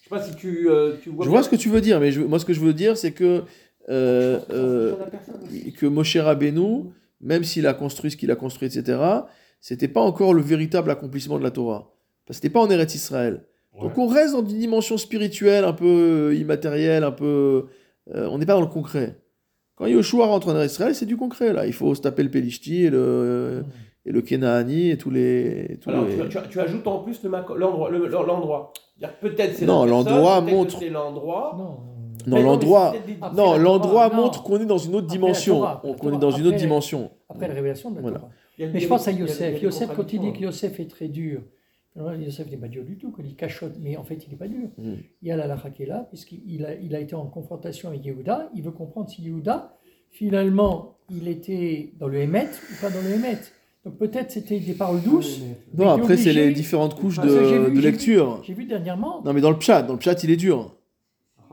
Je sais pas si tu, euh, tu vois. Je vois ce que tu veux dire, mais je- moi ce que je veux dire, c'est que euh, euh, que Moshe Rabbeinu, même s'il a construit ce qu'il a construit, etc., c'était pas encore le véritable accomplissement de la Torah. Parce que c'était pas en Eretz Israël. Donc on reste dans une dimension spirituelle, un peu euh, immatérielle, un peu. euh, on n'est pas dans le concret. Quand Yoshua rentre en Eretz Israël, c'est du concret là. Il faut se taper le Pelishti et le et le Kenaani et tous les. tous Alors, les- tu, tu- tu ajoutes en plus l'endroit. le- l'endroit. Peut-être c'est Non, l'endroit montre- C'est l'endroit. Non. L'endroit. Non, l'endroit Torah, non. montre qu'on est dans une autre dimension. Qu'on est dans une autre Après- dimension. Après la révélation de la Voilà. Il il Mais je pense à il il Yosef. Yosef, quand il dit que. Yosef est très dur, Yosef n'est pas dur du tout, qu'il cachotte, mais en fait, il n'est pas dur. Mm. Il y a la lacha qui est là, puisqu'il a, il a été en confrontation avec Yehuda. Il veut comprendre si Yehuda, finalement, il était dans le Hémet ou pas dans le Hémet. Donc peut-être c'était des paroles douces. Non, après, c'est les différentes couches de, vu- de j'ai vu- lecture. J'ai vu dernièrement, Non, mais dans le chat, dans le chat, il est dur.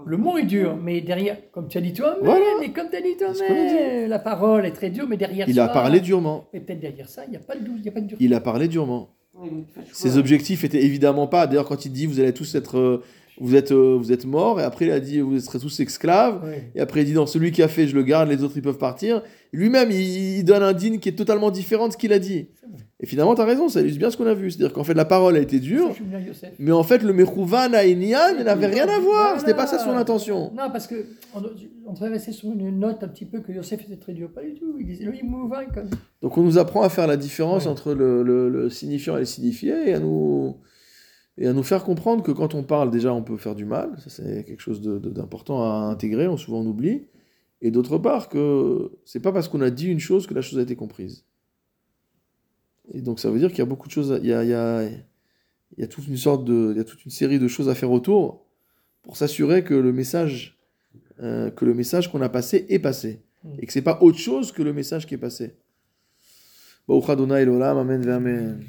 Le mot est dur, mais derrière, comme tu as dit toi, mais, Voilà. mais comme tu as dit toi, C'est ce qu'on a mais, la parole est très dure, mais derrière Il ça, a parlé durement. Mais peut-être derrière ça, il n'y a pas de douce, il n'y a pas de dur. Il a parlé durement. Oui, Ses objectifs étaient évidemment pas. D'ailleurs, quand il dit vous allez tous être, euh, vous êtes, euh, vous êtes morts, et après il a dit vous serez tous esclaves. Et après il dit non, celui qui a fait, je le garde, les autres ils peuvent partir. Lui-même, il, il donne un digne qui est totalement différent de ce qu'il a dit. Et finalement, tu as raison, ça illustre bien ce qu'on a vu. C'est-à-dire qu'en fait, la parole a été dure, mais en fait, le Mechouvan à Inyan n'avait rien à voir. C'était pas ça son intention. Non, parce que on, on sur une note un petit peu que Yosef était très dur. Pas du tout. Il disait, comme. Donc on nous apprend à faire la différence entre le, le- le signifiant et le signifié et à nous et à nous faire comprendre que quand on parle déjà on peut faire du mal, ça c'est quelque chose d'important à intégrer, on souvent on oublie, et d'autre part que c'est pas parce qu'on a dit une chose que la chose a été comprise. Et donc ça veut dire qu'il y a beaucoup de choses, à- il y a, il y a- il y a toute une sorte de, il y a toute une série de choses à faire autour pour s'assurer que le message euh, que le message qu'on a passé est passé Mm. et que c'est pas autre chose que le message qui est passé. Amen amen.